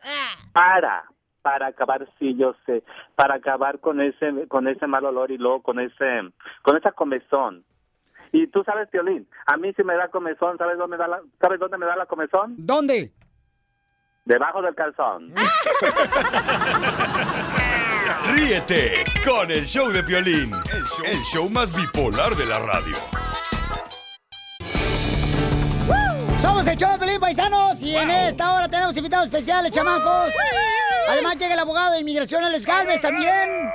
para para acabar sí yo sé para acabar con ese con ese mal olor y luego con ese con esa comezón y tú sabes Piolín a mí si me da comezón sabes dónde me da la sabes dónde me da la comezón ¿Dónde? debajo del calzón Ríete con el show de Piolín, el show, el show más bipolar de la radio. Somos el show de Pelín Paisanos y en esta hora tenemos invitados especiales, chamacos. Además llega el abogado de inmigración, Alex Galvez, también.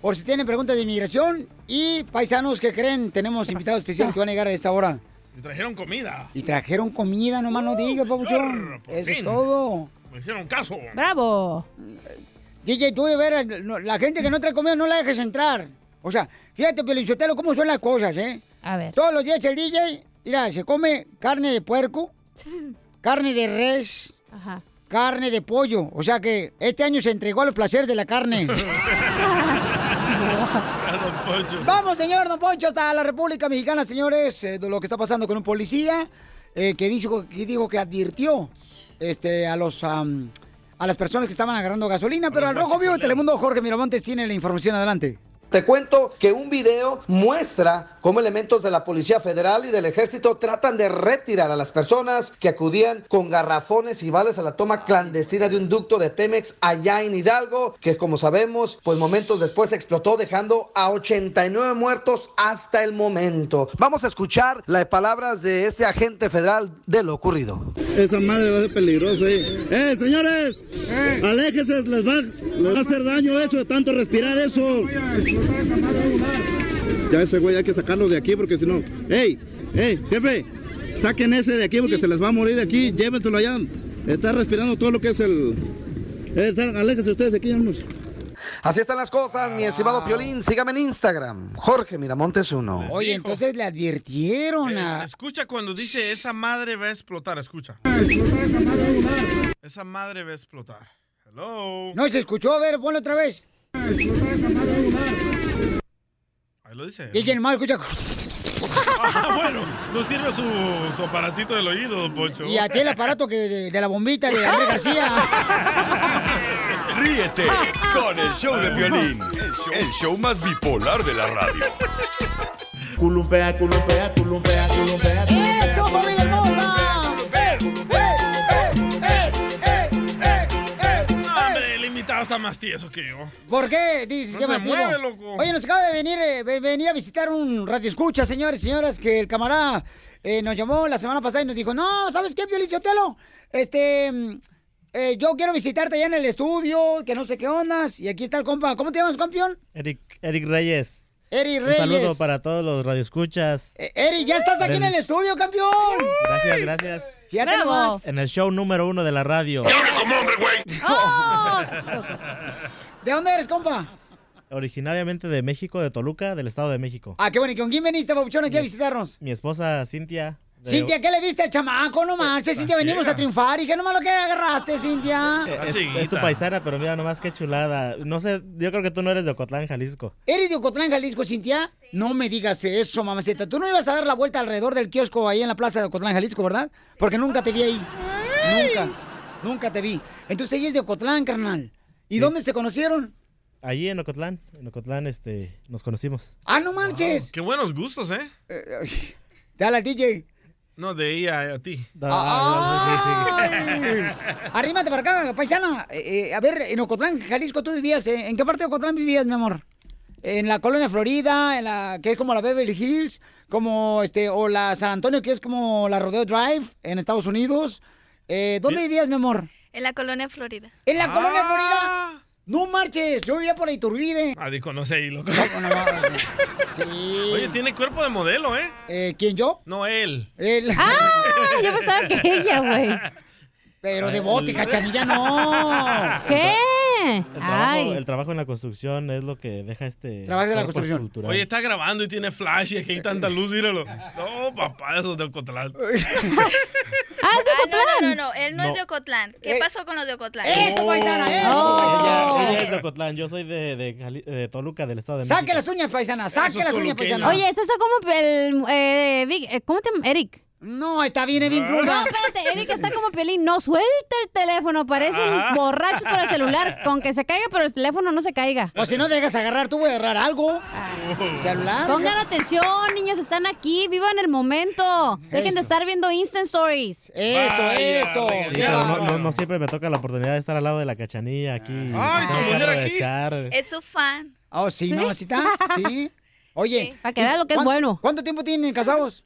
Por si tienen preguntas de inmigración y paisanos que creen, tenemos invitados especiales que van a llegar a esta hora. Y trajeron comida. Y trajeron comida, nomás no digas, papuchón. Eso es todo. Me hicieron caso. ¡Bravo! DJ, tú de ver, la gente que no trae comida no la dejes entrar. O sea, fíjate, Pelichotelo, cómo son las cosas, ¿eh? A ver. Todos los días el DJ, mira, se come carne de puerco, carne de res, Ajá. Carne de pollo. O sea que este año se entregó a los placeres de la carne. Vamos, señor Don Poncho, hasta la República Mexicana, señores, eh, de lo que está pasando con un policía eh, que, dijo, que dijo que advirtió este, a los am, a las personas que estaban agarrando gasolina, pero al Rojo Vivo de Telemundo, Jorge Miramontes tiene la información adelante. Te cuento que un video muestra cómo elementos de la Policía Federal y del Ejército tratan de retirar a las personas que acudían con garrafones y vales a la toma clandestina de un ducto de Pemex allá en Hidalgo, que como sabemos, pues momentos después explotó dejando a 89 muertos hasta el momento. Vamos a escuchar las palabras de este agente federal de lo ocurrido. Esa madre va a ser peligrosa ahí. ¡Eh, señores! ¡Aléjense! Les va, les va a hacer daño eso de tanto respirar eso. Ya ese güey hay que sacarlo de aquí porque si no... ¡Ey! ¡Ey, jefe! Saquen ese de aquí porque se les va a morir aquí. Llévenselo allá. Está respirando todo lo que es el... Eh, sal- aléjense ustedes de aquí, vamos. Así están las cosas, mi estimado Piolín. Sígame en Instagram, Jorge Miramontes 1. Oye, entonces le advirtieron a... Escucha cuando dice esa madre va a explotar, escucha. Esa madre va a explotar. Hello. No, se escuchó, a ver, ponlo otra vez. Ahí lo dice. Y el mal escucha... Ah, bueno, no sirve su, su aparatito del oído, don Poncho. Y a ti el aparato que de, de la bombita de Andrés García. Ríete con el show de Piolín, el show, el show más bipolar de la radio. Culumpea, culumpea, culumpea, culumpea, culumpea. ¡Eso, familia está más tieso que yo. ¿Por qué dices No que se más mueve, loco. Oye, nos acaba de venir, eh, ve- venir a visitar un radio escucha, señores y señoras, que el camarada eh, nos llamó la semana pasada y nos dijo, no, ¿sabes qué, Piolín Sotelo? Este, mm, eh, yo quiero visitarte allá en el estudio, que no sé qué ondas, y aquí está el compa. ¿Cómo te llamas, campeón? Eric, Eric Reyes. Eric Un Reyes. saludo para todos los radioescuchas. Eh, Eric, ya estás aquí en el estudio, campeón. Gracias, gracias. Fíjate nomás. En el show número uno de la radio. ¡Oh! ¿De dónde eres, compa? Originariamente de México, de Toluca, del Estado de México. Ah, qué bueno. ¿Y con quién viniste, Papuchón, aquí a visitarnos? Mi esposa Cintia. Cintia, ¿qué le viste al chamaco? No marches, Cintia, venimos a triunfar. ¿Y qué nomás lo que agarraste, Cintia? Eh, Es, es tu paisana, pero mira nomás qué chulada. No sé, yo creo que tú no eres de Ocotlán, Jalisco. ¿Eres de Ocotlán, Jalisco, Cintia? No me digas eso, mamacita. Tú no ibas a dar la vuelta alrededor del kiosco ahí en la plaza de Ocotlán, Jalisco, ¿verdad? Porque nunca te vi ahí. Nunca. Nunca te vi. Entonces ella es de Ocotlán, carnal. ¿Y dónde se conocieron? Allí en Ocotlán, en Ocotlán, este, nos conocimos. ¡Ah, no marches! Qué buenos gustos, ¿eh? Dale al DJ. No, de ella a ti. Arrímate para acá, paisana. Eh, eh, a ver, en Ocotlán, Jalisco, tú vivías. eh? ¿En qué parte de Ocotlán vivías, mi amor? En la colonia Florida, en la que es como la Beverly Hills, como este, o la San Antonio, que es como la Rodeo Drive en Estados Unidos. Eh, ¿Dónde vivías, mi amor? En la colonia Florida. ¿En la colonia Florida? No marches, yo vivía por Iturbide. Ah, dijo, no sé, y loco. Sí. Oye, tiene cuerpo de modelo, ¿eh? Eh, ¿Quién, yo? No, él. Él. Ah, yo pensaba que ella, güey. Pero de bote, cachanilla, no. ¿Qué? El trabajo, Ay. el trabajo en la construcción es lo que deja este... Trabajas en la construcción. Oye, está grabando y tiene flash y aquí hay tanta luz, míralo. No, papá, eso es de Ocotlán. Ah, es de Ah, no, Ocotlán. no, no, no, él no, No. es de Ocotlán. ¿Qué pasó con los de Ocotlán? ¡Eso, paisana, eso! Oh. Ella, ella es de Ocotlán, yo soy de, de, de Toluca, del Estado de Saque México. las uñas, paisana, saque las uñas, paisana. Oye, este está como el... Eh, Vic- eh, ¿Cómo te? Eric. No, está bien, es bien No, cruda. espérate, Eric está como Pelín. No, suelta el teléfono. Parecen Ah. borrachos por el celular. Con que se caiga, pero el teléfono no se caiga. O si no dejas agarrar, tú voy a agarrar algo. Celular. Pongan atención, niños, están aquí. Vivan el momento. Dejen de estar viendo Instant Stories. Eso, eso. Sí, pero no, no, no siempre me toca la oportunidad de estar al lado de la cachanilla aquí. Ay, aquí. aprovechar. Es su fan. Oh, sí, mamacita. Sí. Oye. Sí. Para que veas lo que es ¿cuán- bueno. ¿Cuánto tiempo tienen casados?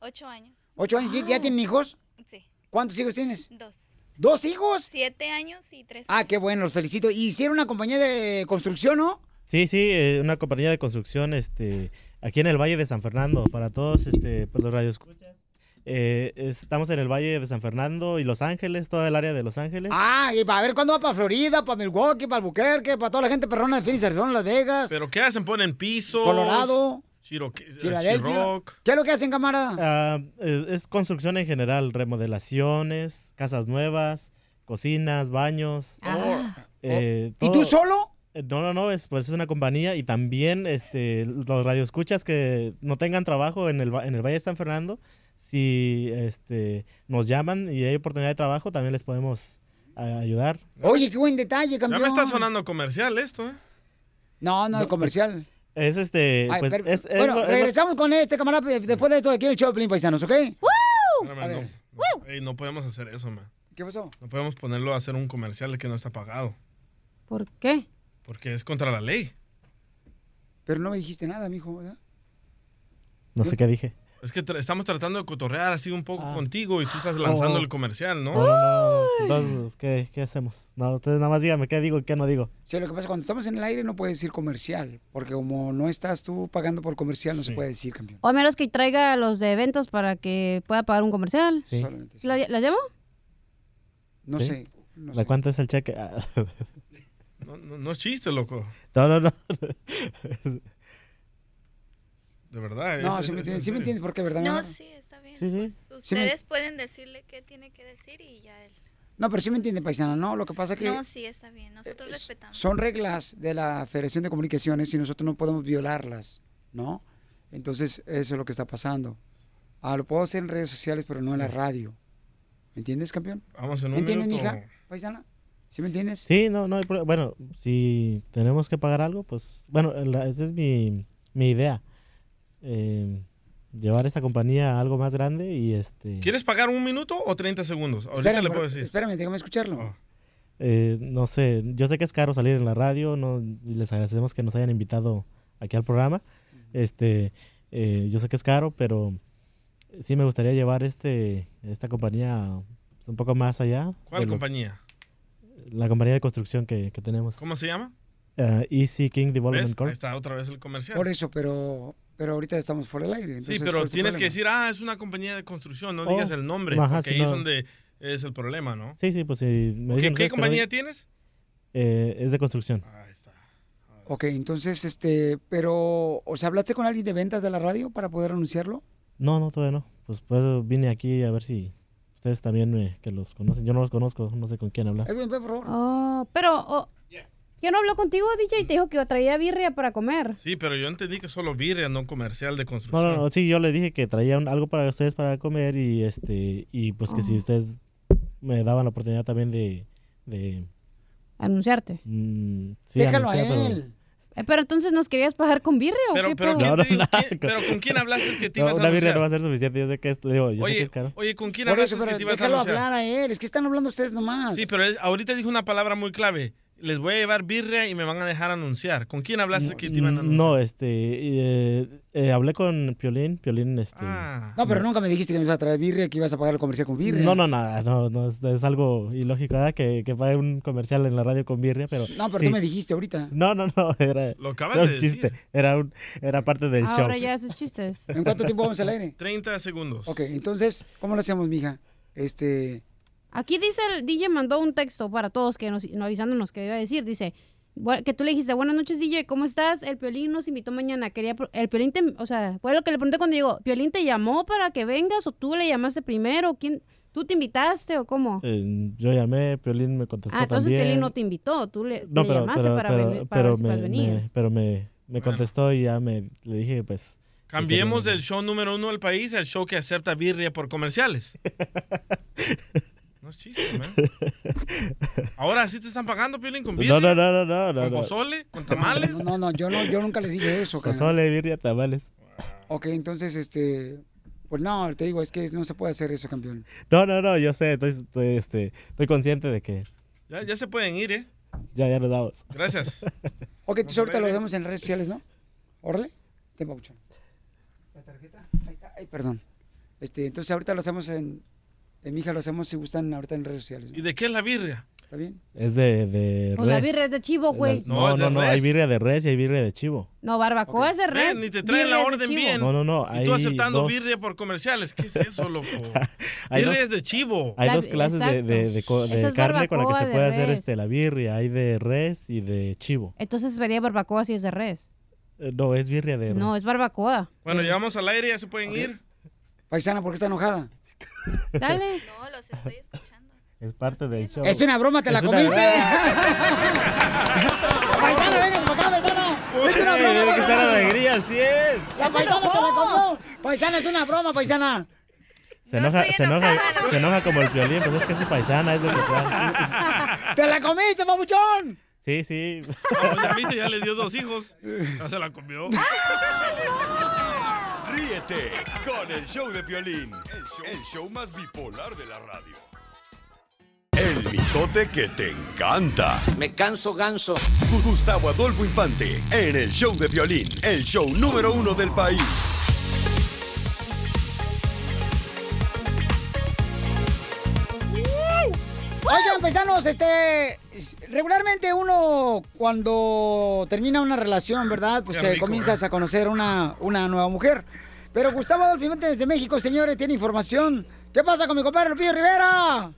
Ocho años. ¿Ocho años? ¿Ya- ¿Ya tienen hijos? Sí. ¿Cuántos hijos tienes? Dos. ¿Dos hijos? Siete años y tres. Ah, qué bueno, los felicito. ¿Y hicieron una compañía de construcción, no? Sí, sí, eh, una compañía de construcción este, aquí en el Valle de San Fernando. Para todos este, pues, los radioescuchas. Eh, estamos en el Valle de San Fernando y Los Ángeles, toda el área de Los Ángeles. Ah, y para ver cuándo va para Florida, para Milwaukee, para Albuquerque, para toda la gente perrona de Phoenix, Arizona, Las Vegas, ¿Pero qué hacen? ¿Ponen pisos? Colorado. Chiroc. ¿Qué es lo que hacen, camarada? Ah, es, es construcción en general, remodelaciones, casas nuevas, cocinas, baños. Ah. eh, ¿Y tú solo? Eh, No, no, no, es, pues es una compañía y también este, los radioescuchas que no tengan trabajo en el, en el Valle de San Fernando, si este, nos llaman y hay oportunidad de trabajo, también les podemos a- ayudar. Oye, qué buen detalle, Ya campeón. me está sonando comercial esto, ¿eh? No, no, de comercial. Es este, Ay, pues, pero- es- es bueno, es regresamos con este camarada de- después de esto aquí en el show de Paisanos, ¿ok? Espérame, no, no. Ey, no podemos hacer eso, man. ¿Qué pasó? No podemos ponerlo a hacer un comercial que no está pagado. ¿Por qué? Porque es contra la ley. Pero no me dijiste nada, mijo, ¿verdad? no sé qué dije. Es que tra- estamos tratando de cotorrear así un poco contigo y tú estás lanzando Oh. el comercial, ¿no? No, no, Entonces, ¿qué, qué hacemos? No, ustedes nada más díganme qué digo y qué no digo. Sí, lo que pasa es que cuando estamos en el aire no puedes decir comercial, porque como no estás tú pagando por comercial, no se puede decir, campeón. O a menos que traiga a los de ventas para que pueda pagar un comercial. Sí. ¿La, la llamo? No ¿Sí? sé. no ¿De sé. cuánto es el cheque? Ah. No, no- no es chiste, loco. No, no, no. De verdad. No, es- sí me es- entiendes, es sí me entiendes por qué, ¿verdad? No, sí, está bien. Sí, sí. Pues Sí me- ustedes pueden decirle qué tiene que decir y ya él. No, pero sí me entiende, paisana, ¿no? Lo que pasa es que No, sí, está bien. Nosotros respetamos. son reglas de la Federación de Comunicaciones y nosotros no podemos violarlas, ¿no? Entonces, eso es lo que está pasando. Ah, lo puedo hacer en redes sociales, pero no en la radio. ¿Me entiendes, campeón? Vamos en ¿Me un entiendes, minuto. mija? Paisana. ¿Sí me entiendes? Sí, no, no hay problema. Bueno, si tenemos que pagar algo, pues, bueno, la- esa es mi, mi idea. Eh, llevar esta compañía a algo más grande y este... ¿Quieres pagar un minuto o 30 segundos? Ahorita Espérame, le puedo decir. Espérame, déjame escucharlo. eh, no sé, yo sé que es caro salir en la radio, no, les agradecemos que nos hayan invitado aquí al programa. Este, eh, yo sé que es caro, pero sí me gustaría llevar este esta compañía un poco más allá. ¿Cuál lo- compañía? La compañía de construcción que, que tenemos. ¿Cómo se llama? Eh, Easy King Development ¿Ves? Corp. Ahí está otra vez el comercial. Por eso, pero, pero ahorita estamos fuera del aire. Sí, pero ¿cuál es tu tienes que decir, ah, es una compañía de construcción, no Oh, digas el nombre, ajá, porque sí, ahí es no. donde es el problema, ¿no? Sí, sí, pues si me dicen ¿Qué no compañía tienes? Eh, es de construcción. Ok, entonces, este, pero, o sea, ¿hablaste con alguien de ventas de la radio para poder anunciarlo? No, no, todavía no. Pues, pues vine aquí a ver si ustedes también me- que los conocen. Yo no los conozco, no sé con quién hablar. Edwin, por favor. Oh, pero... oh, ¿Ya no habló contigo, DJ? Y te dijo que traía birria para comer. Sí, pero yo entendí que solo birria, no comercial de No, construcción. no, no, sí, yo le dije que traía un- algo para ustedes para comer y este y pues que si Oh. ustedes me daban la oportunidad también de, de Anunciarte. mm, sí, Déjalo a anunciar, pero- él. Eh, pero entonces, ¿nos querías pagar con birria o Pero, qué pero, No, no, pero ¿con quién hablaste que te No, ibas a una birria anunciar? no va a ser suficiente, yo sé que esto, digo, yo sé que Oye, es caro. oye, ¿con quién hablaste que te ibas a déjalo anunciar? hablar a él. Es que están hablando ustedes nomás. Sí, pero ahorita dijo una palabra muy clave. Les voy a llevar birria y me van a dejar anunciar. ¿Con quién hablaste que te iban a anunciar? No, este, eh, eh, hablé con Piolín, Piolín, este... Ah. No, pero nunca me dijiste que me ibas a traer birria, que ibas a pagar el comercial con birria. No, no, nada, no, no, es, es algo ilógico, ¿verdad? Que, que pague un comercial en la radio con birria, pero... No, pero sí. tú me dijiste ahorita. No, no, no, era, Lo acabas era de chiste, era, un, era parte del show. Ahora ya haces chistes. ¿En cuánto tiempo vamos al aire? 30 segundos. Ok, entonces, ¿cómo lo hacemos, mija? Este... Aquí dice el DJ mandó un texto para todos que nos, no avisándonos que iba a decir. Dice que tú le dijiste, buenas noches DJ, ¿cómo estás? El Piolín nos invitó mañana. Quería, pro- el Piolín te, o sea, fue lo que le pregunté cuando llegó. ¿Piolín te llamó para que vengas o tú le llamaste primero? ¿Quién, ¿Tú te invitaste o cómo? Eh, yo llamé, Piolín me contestó ah, entonces también. Piolín no te invitó, tú le, No, le pero, llamaste pero, para, pero, venir- para pero ver si puedes me, venir. me- pero me, me contestó y ya me le dije, pues... Cambiemos del show número uno del país al show que acepta birria por comerciales. No es chiste, man. Ahora sí te están pagando, Piolín, con birria. No, no, no, no, no. ¿Con no. pozole? ¿Con tamales? No, no, no, yo, no, yo nunca le dije eso. Pozole, birria, tamales. Ok, entonces, este... Pues no, te digo, es que no se puede hacer eso, campeón. No, no, no, yo sé, estoy, estoy, este, estoy consciente de que Ya, ya se pueden ir, ¿eh? ya, ya nos damos. Gracias. Ok, entonces ahorita lo vemos en redes sociales, ¿no? Órale. Ten, papuchón. La tarjeta. Ahí está. Ay, perdón. Este, entonces ahorita lo hacemos en... En mi hija lo hacemos si gustan ahorita en redes sociales. ¿no? ¿Y de qué es la birria? ¿Está bien? Es de, de Pues la res. birria es de chivo, güey. No, de no, no, hay birria de res y hay birria de chivo. No, barbacoa es de res. Ven, ni te traen la de orden bien. No, no, no, Y tú aceptando dos- birria por comerciales. ¿Qué es eso, loco? Hay birria dos- es de chivo. Hay La- dos clases de, exacto. de, de de carne con la que se de puede hacer este, la birria. Hay de res y de chivo. Entonces sería barbacoa si es de res. Eh, No, es birria de res. No, es barbacoa. Bueno, llegamos al aire, ya se pueden ir. Paisana, ¿por qué está enojada? Dale. No, los estoy escuchando. Es parte del show. Es una broma, ¿te la comiste? paisana, venga para acá, paisana. Es una Sí, broma, tiene que estar paisana. alegría al 100. La paisana te la comió. Paisana, es una broma, paisana. Se enoja, se enoja, se enoja como el violín, pues es que es su paisana, es de Ocotlán. ¡Te la comiste, papuchón! Sí, sí. Ah, pues ya viste, ya le dio dos hijos. Ya se la comió. Ríete con el show de Piolín, el show, el show más bipolar de la radio. El mitote que te encanta. Me canso ganso. Gustavo Adolfo Infante en el show de Piolín, el show número uno del país. Oigan, paisanos, este. Regularmente uno, cuando termina una relación, ¿verdad? Pues eh, rico, comienzas a conocer una, una nueva mujer. Pero Gustavo Adolfo desde México, señores, tiene información. ¿Qué pasa con mi compadre Lupillo Rivera?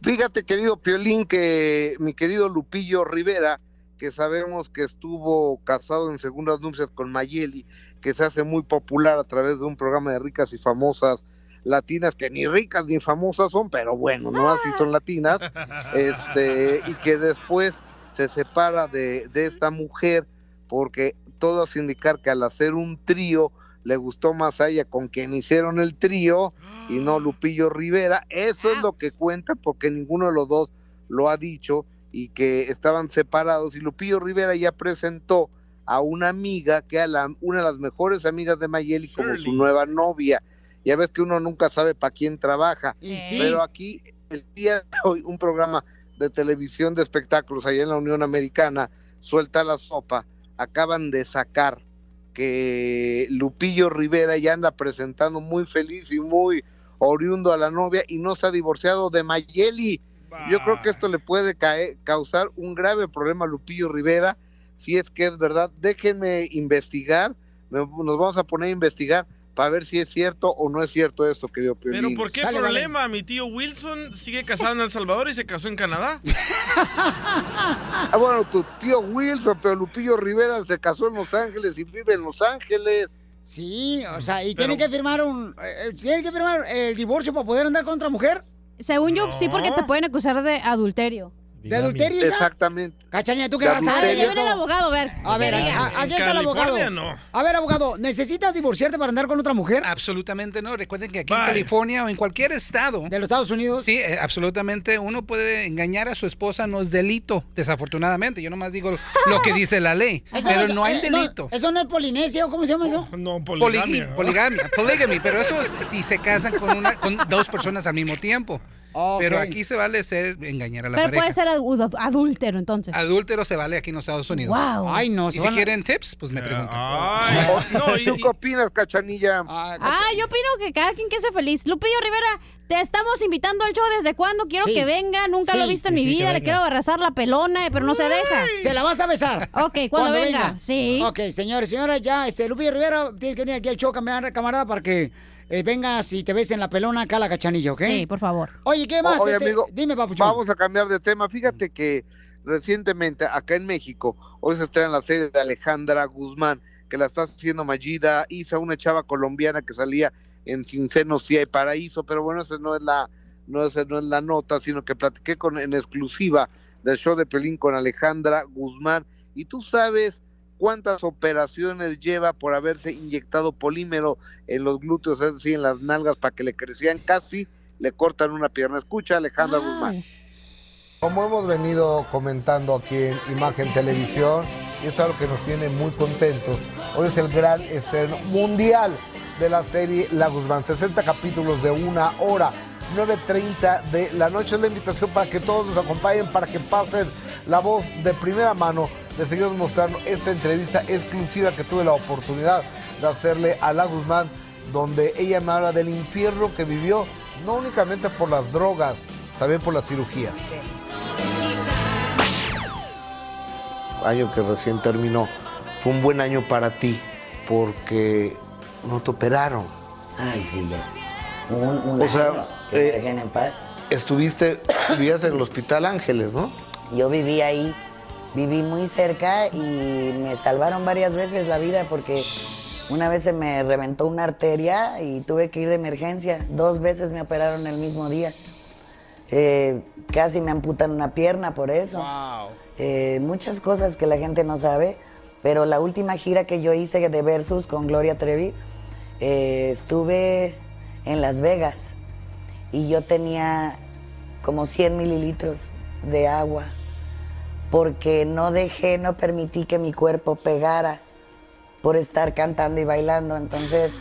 Fíjate, querido Piolín, que mi querido Lupillo Rivera, que sabemos que estuvo casado en segundas nupcias con Mayeli, que se hace muy popular a través de un programa de ricas y famosas latinas, que ni ricas ni famosas son, pero bueno, no así son latinas, este, y que después se separa de, de esta mujer porque todo hace indicar que al hacer un trío le gustó más a ella con quien hicieron el trío y no Lupillo Rivera. Eso es lo que cuenta porque ninguno de los dos lo ha dicho y que estaban separados y Lupillo Rivera ya presentó a una amiga que era la- una de las mejores amigas de Mayeli como su nueva novia. Ya ves que uno nunca sabe para quién trabaja. Pero aquí, el día de hoy, un programa de televisión de espectáculos allá en la Unión Americana, suelta la sopa, acaban de sacar que Lupillo Rivera ya anda presentando muy feliz y muy oriundo a la novia y no se ha divorciado de Mayeli. Yo creo que esto le puede cae- causar un grave problema a Lupillo Rivera, si es que es verdad. Déjenme investigar, me- nos vamos a poner a investigar para ver si es cierto o no es cierto esto, querido Pero Piolín. ¿por qué problema? Mi tío Wilson sigue casado en El Salvador y se casó en Canadá. Ah, bueno, tu tío Wilson, pero Lupillo Rivera se casó en Los Ángeles y vive en Los Ángeles. Sí, o sea, y tiene que firmar un. eh, tiene que firmar el divorcio para poder andar con otra mujer. Según yo, sí, porque te pueden acusar de adulterio. ¿De adulterio? Exactamente. Cachaña, ¿tú qué vas a Ya viene el abogado, a ver. A ver, Diga. a- a- aquí está el abogado. No. A ver, abogado, ¿necesitas divorciarte para andar con otra mujer? Absolutamente no. Recuerden que aquí en California o en cualquier estado. ¿De los Estados Unidos? Sí, eh, absolutamente. Uno puede engañar a su esposa, no es delito, desafortunadamente. Yo nomás digo lo que dice la ley. Eso pero es- no hay eh, delito. ¿Eso no es polinesia o cómo se llama eso? No, poligamia, polygamy, pero eso es si se casan con una con dos personas al mismo tiempo. Pero aquí se vale ser engañar a la Pero pareja. puede ser adúltero, entonces. Adúltero se vale aquí en los Estados Unidos. Wow. Ay, no, Y si a- quieren tips, pues me preguntan. ¿Tú qué opinas, Cachanilla? Ah, yo opino que cada quien que sea feliz. Lupillo Rivera, te estamos invitando al show desde cuándo. Quiero Sí. que venga. Nunca lo he visto en sí, mi vida. Le quiero abrazar la pelona, pero no se deja. Se la vas a besar. Ok, cuando, venga. Sí. Ok, señores, señores, ya, este, Lupillo Rivera, tienes que venir aquí al show, camarada para que eh, vengas y te ves en la pelona acá la cachanilla, ¿ok? Sí, por favor. Oye, ¿qué más? Oye, este? amigo, dime, papuchón. Vamos a cambiar de tema. Fíjate que recientemente acá en México, hoy se estrena la serie de Alejandra Guzmán, que la está haciendo Mayida Isa, una chava colombiana que salía en Sin Senos Si hay Paraíso, pero bueno, esa no es la, no, esa no es la nota, sino que platiqué con, en exclusiva del show de Pelín con Alejandra Guzmán. Y tú sabes cuántas operaciones lleva por haberse inyectado polímero en los glúteos, es decir, en las nalgas, para que le crecían casi, le cortan una pierna. Escucha, Alejandra Guzmán. Como hemos venido comentando aquí en Imagen Televisión, y es algo que nos tiene muy contentos, hoy es el gran estreno mundial de la serie La Guzmán, 60 capítulos de una hora, 9.30 de la noche. Es la invitación para que todos nos acompañen, para que pasen la voz de primera mano. Les seguimos mostrando esta entrevista exclusiva que tuve la oportunidad de hacerle a La Guzmán, donde ella me habla del infierno que vivió, no únicamente por las drogas, también por las cirugías. año que recién terminó fue un buen año para ti porque no te operaron. Ay, sí, ya. Un, un O sea, año que eh, en paz. Estuviste, vivías en el Hospital Ángeles, ¿no? Yo viví ahí, viví muy cerca y me salvaron varias veces la vida porque una vez se me reventó una arteria y tuve que ir de emergencia. Dos veces me operaron el mismo día. Eh, casi me amputan una pierna por eso. Eh, muchas cosas que la gente no sabe, pero la última gira que yo hice de Versus con Gloria Trevi, eh, estuve en Las Vegas y yo tenía como 100 mililitros de agua porque no dejé, no permití que mi cuerpo pegara por estar cantando y bailando. Entonces,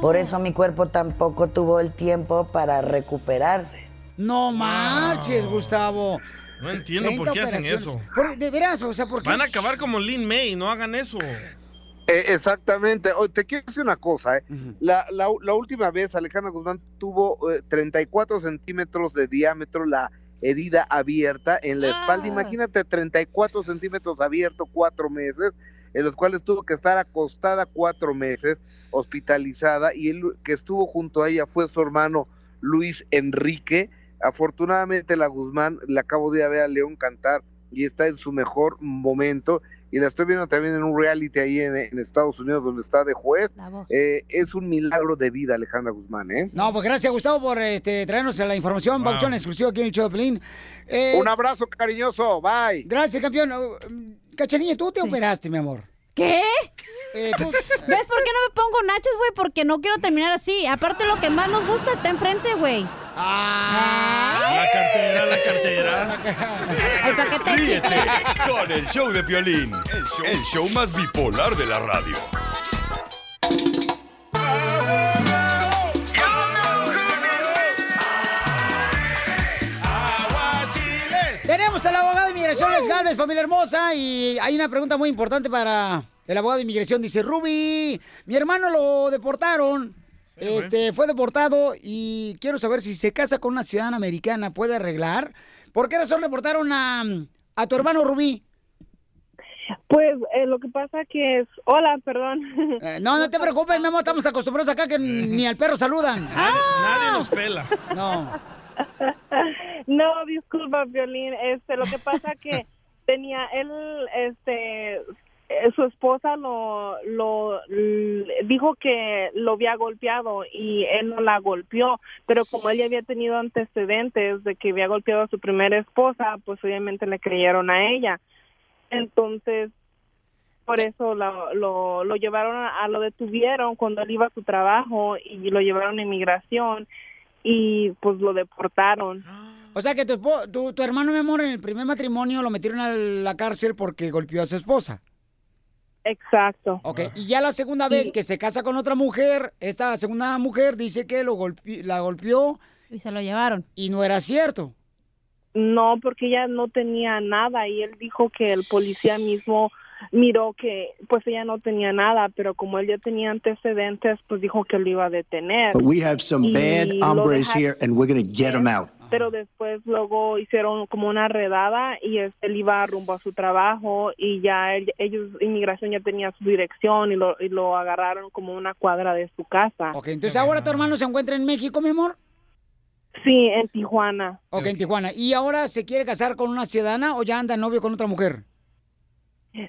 por eso mi cuerpo tampoco tuvo el tiempo para recuperarse. No marches, Gustavo. No entiendo por 30 qué hacen eso. Por- de veras, o sea, ¿por qué? Van a acabar como Lin May, no hagan eso. Eh, exactamente. Oye, te quiero decir una cosa. ¿eh? la, la- la última vez Alejandra Guzmán tuvo eh, 34 centímetros de diámetro la herida abierta en la espalda. Imagínate 34 centímetros abierto cuatro meses, en los cuales tuvo que estar acostada cuatro meses, hospitalizada, y el que estuvo junto a ella fue su hermano Luis Enrique. Afortunadamente la Guzmán la acabo de ir a ver a León cantar y está en su mejor momento y la estoy viendo también en un reality ahí en, en Estados Unidos donde está de juez. Eh, es un milagro de vida Alejandra Guzmán, ¿eh? No, pues gracias, Gustavo, por este, traernos la información. Wow. Pauchón exclusivo aquí en el Pelín. Eh, Un abrazo cariñoso, bye. Gracias, campeón. Uh, Cachanilla, tú te operaste, mi amor. ¿Qué? Eh, tú- ¿Ves por qué no me pongo nachos, güey? Porque no quiero terminar así. Aparte, lo que más nos gusta está enfrente, güey. La cartera, la cartera. El paquete. Ríete con el show de Piolín, el show, el show más bipolar de la radio. Al abogado de inmigración, Les Galvez, familia hermosa, y hay una pregunta muy importante para el abogado de inmigración. Dice, Ruby, mi hermano lo deportaron, este, fue deportado y quiero saber si se casa con una ciudadana americana, ¿puede arreglar? ¿Por qué razón deportaron a, a tu hermano Rubí? Pues eh, lo que pasa que es... Hola, perdón. Eh, no, no te preocupes, mi amor, estamos acostumbrados acá que ni al perro saludan. Nadie nos pela. No. No, disculpa, Violín. Este, lo que pasa que tenía él, este, eh, su esposa lo, lo dijo que lo había golpeado y él no la golpeó, pero como él ya había tenido antecedentes de que había golpeado a su primera esposa, pues obviamente le creyeron a ella. Entonces, por eso lo, lo, lo llevaron a, a- lo detuvieron cuando él iba a su trabajo y lo llevaron a inmigración y pues lo deportaron. O sea que tu, espo- tu, tu hermano, mi amor, en el primer matrimonio lo metieron a la cárcel porque golpeó a su esposa. Exacto. Ok, y ya la segunda vez que se casa con otra mujer, esta segunda mujer dice que lo golpe- la golpeó. Y se lo llevaron. Y no era cierto. No, porque ella no tenía nada y él dijo que el policía mismo miró que pues ella no tenía nada, pero como él ya tenía antecedentes, pues dijo que lo iba a detener. But we have some Y bad hombres here, and we're going to get them out. Pero después luego hicieron como una redada y él iba rumbo a su trabajo y ya él- ellos, inmigración ya tenía su dirección y lo, y lo agarraron como una cuadra de su casa. Ok, entonces ahora tu hermano se encuentra en México, mi amor. Sí, en Tijuana. Ok, en Tijuana. ¿Y ahora se quiere casar con una ciudadana o ya anda novio con otra mujer?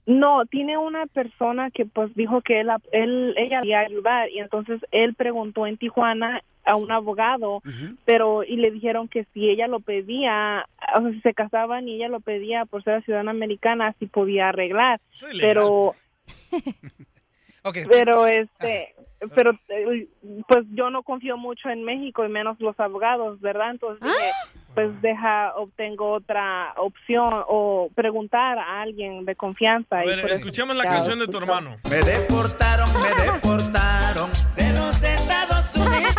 No, tiene una persona que pues dijo que él, él ella le iba a ayudar y entonces él preguntó en Tijuana a un abogado, pero y le dijeron que si ella lo pedía, o sea, si se casaban y ella lo pedía por ser ciudadana americana, sí podía arreglar. Pero pero este pero eh, pues yo no confío mucho en México y menos los abogados, ¿verdad? Entonces dije, pues deja obtengo otra opción o preguntar a alguien de confianza. A y ver, eso escuchemos la canción de tu hermano. Me deportaron, me deportaron de los Estados Unidos.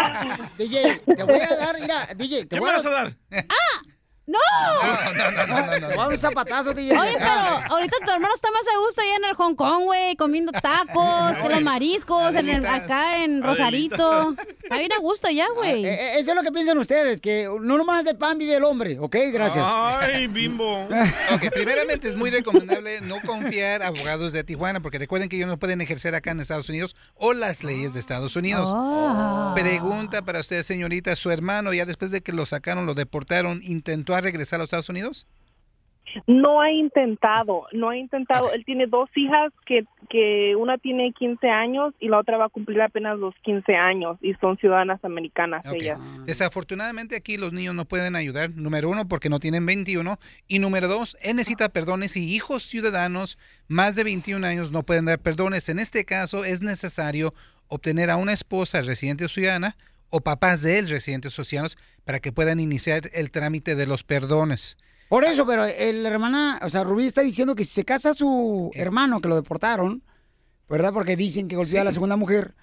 DJ, te voy a dar, mira, DJ, te ¿Qué voy me a vas a dar? Ah, No, no, no, no, no, un zapatazo, DJ. Oye, pero ahorita tu hermano está más a gusto allá en el Hong Kong, güey, comiendo tacos, en los mariscos, en el, acá en Rosarito. Está bien a gusto allá, güey. Eh, eh, eso es lo que piensan ustedes, que no nomás del pan vive el hombre, ¿ok? Gracias. Ay, bimbo. Ok, primeramente es muy recomendable no confiar a abogados de Tijuana, porque recuerden que ellos no pueden ejercer acá en Estados Unidos o las leyes de Estados Unidos. Ah. Pregunta para usted, señorita, ¿su hermano ya después de que lo sacaron, lo deportaron, intentó a regresar a los Estados Unidos? No ha intentado, no ha intentado. Él tiene dos hijas que, que una tiene 15 años y la otra va a cumplir apenas los 15 años y son ciudadanas americanas Ok. ellas. Desafortunadamente aquí los niños no pueden ayudar, número uno, porque no tienen 21, y número dos, él necesita perdones y hijos ciudadanos más de 21 años no pueden dar perdones. En este caso es necesario obtener a una esposa residente o ciudadana o papás de él residentes o ciudadanos para que puedan iniciar el trámite de los perdones. Por eso, pero el hermana, o sea, Rubí está diciendo que si se casa su hermano, que lo deportaron, ¿verdad? Porque dicen que golpeó a la segunda mujer.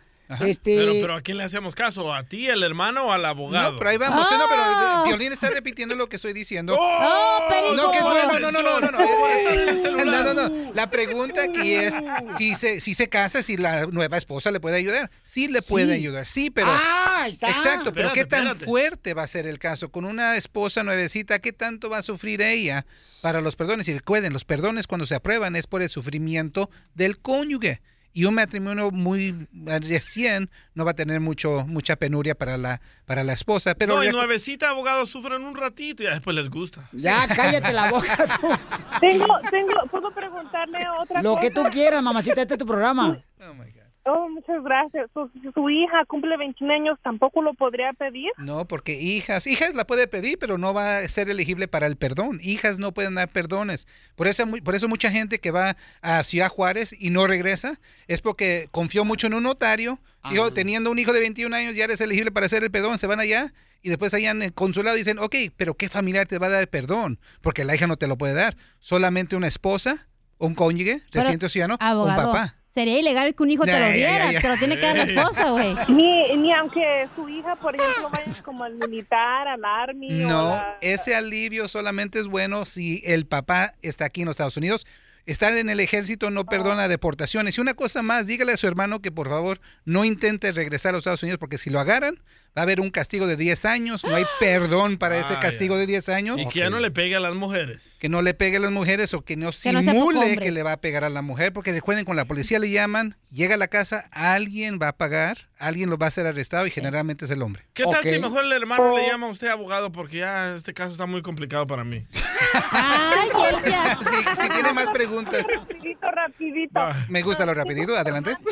Este. Pero, pero ¿a quién le hacemos caso? ¿A ti, al hermano o al abogado? No, pero ahí vamos. No, pero Violín está repitiendo lo que estoy diciendo. ¡Oh, perico! no, que es bueno, no, no, no, no, no. ¿Cómo Eh, está en el. La pregunta aquí es si se, si se casa, si la nueva esposa le puede ayudar. Sí le puede Sí. ayudar, sí, pero... Ah, está. Exacto, pero ¿qué tan espérate. fuerte va a ser el caso? Con una esposa nuevecita, ¿qué tanto va a sufrir ella para los perdones? Y recuerden, los perdones cuando se aprueban es por el sufrimiento del cónyuge. Y un matrimonio muy recién no va a tener mucho mucha penuria para la para la esposa. Pero no, y nuevecita, abogados sufren un ratito y después les gusta. Ya, cállate la boca. tú. Tengo, tengo, ¿puedo preguntarle otra Lo cosa? que tú quieras, mamacita, este es tu programa. Oh, muchas gracias. Su, si su hija cumple 21 años, ¿tampoco lo podría pedir? No, porque hijas, hijas la puede pedir, pero no va a ser elegible para el perdón. Hijas no pueden dar perdones. Por eso, por eso mucha gente que va a Ciudad Juárez y no regresa es porque confió mucho en un notario. Digo, teniendo un hijo de 21 años ya eres elegible para hacer el perdón, se van allá y después allá en el consulado dicen, ok, pero ¿qué familiar te va a dar el perdón? Porque la hija no te lo puede dar. Solamente una esposa, un cónyuge, o ciudadano, un papá. Sería ilegal que un hijo te lo diera, te lo tiene que dar la esposa, güey. Ni, ni aunque su hija, por ejemplo, vaya como al militar, al army o No, la- ese alivio solamente es bueno si el papá está aquí en los Estados Unidos. Estar en el ejército no perdona deportaciones. Y una cosa más, dígale a su hermano que por favor no intente regresar a los Estados Unidos porque si lo agarran va a haber un castigo de 10 años. No hay perdón para ese Vaya. castigo de 10 años. Y que ya no le pegue a las mujeres. Que no le pegue a las mujeres o que no Que no sea simule que le va a pegar a la mujer. Porque recuerden, con la policía le llaman, llega a la casa, alguien va a pagar, alguien lo va a ser arrestado y generalmente es el hombre. ¿Qué tal si mejor el hermano Oh. le llama a usted abogado? Porque ya este caso está muy complicado para mí. Si, si tiene más preguntas. Rapidito, rapidito. Me gusta lo rapidito, adelante.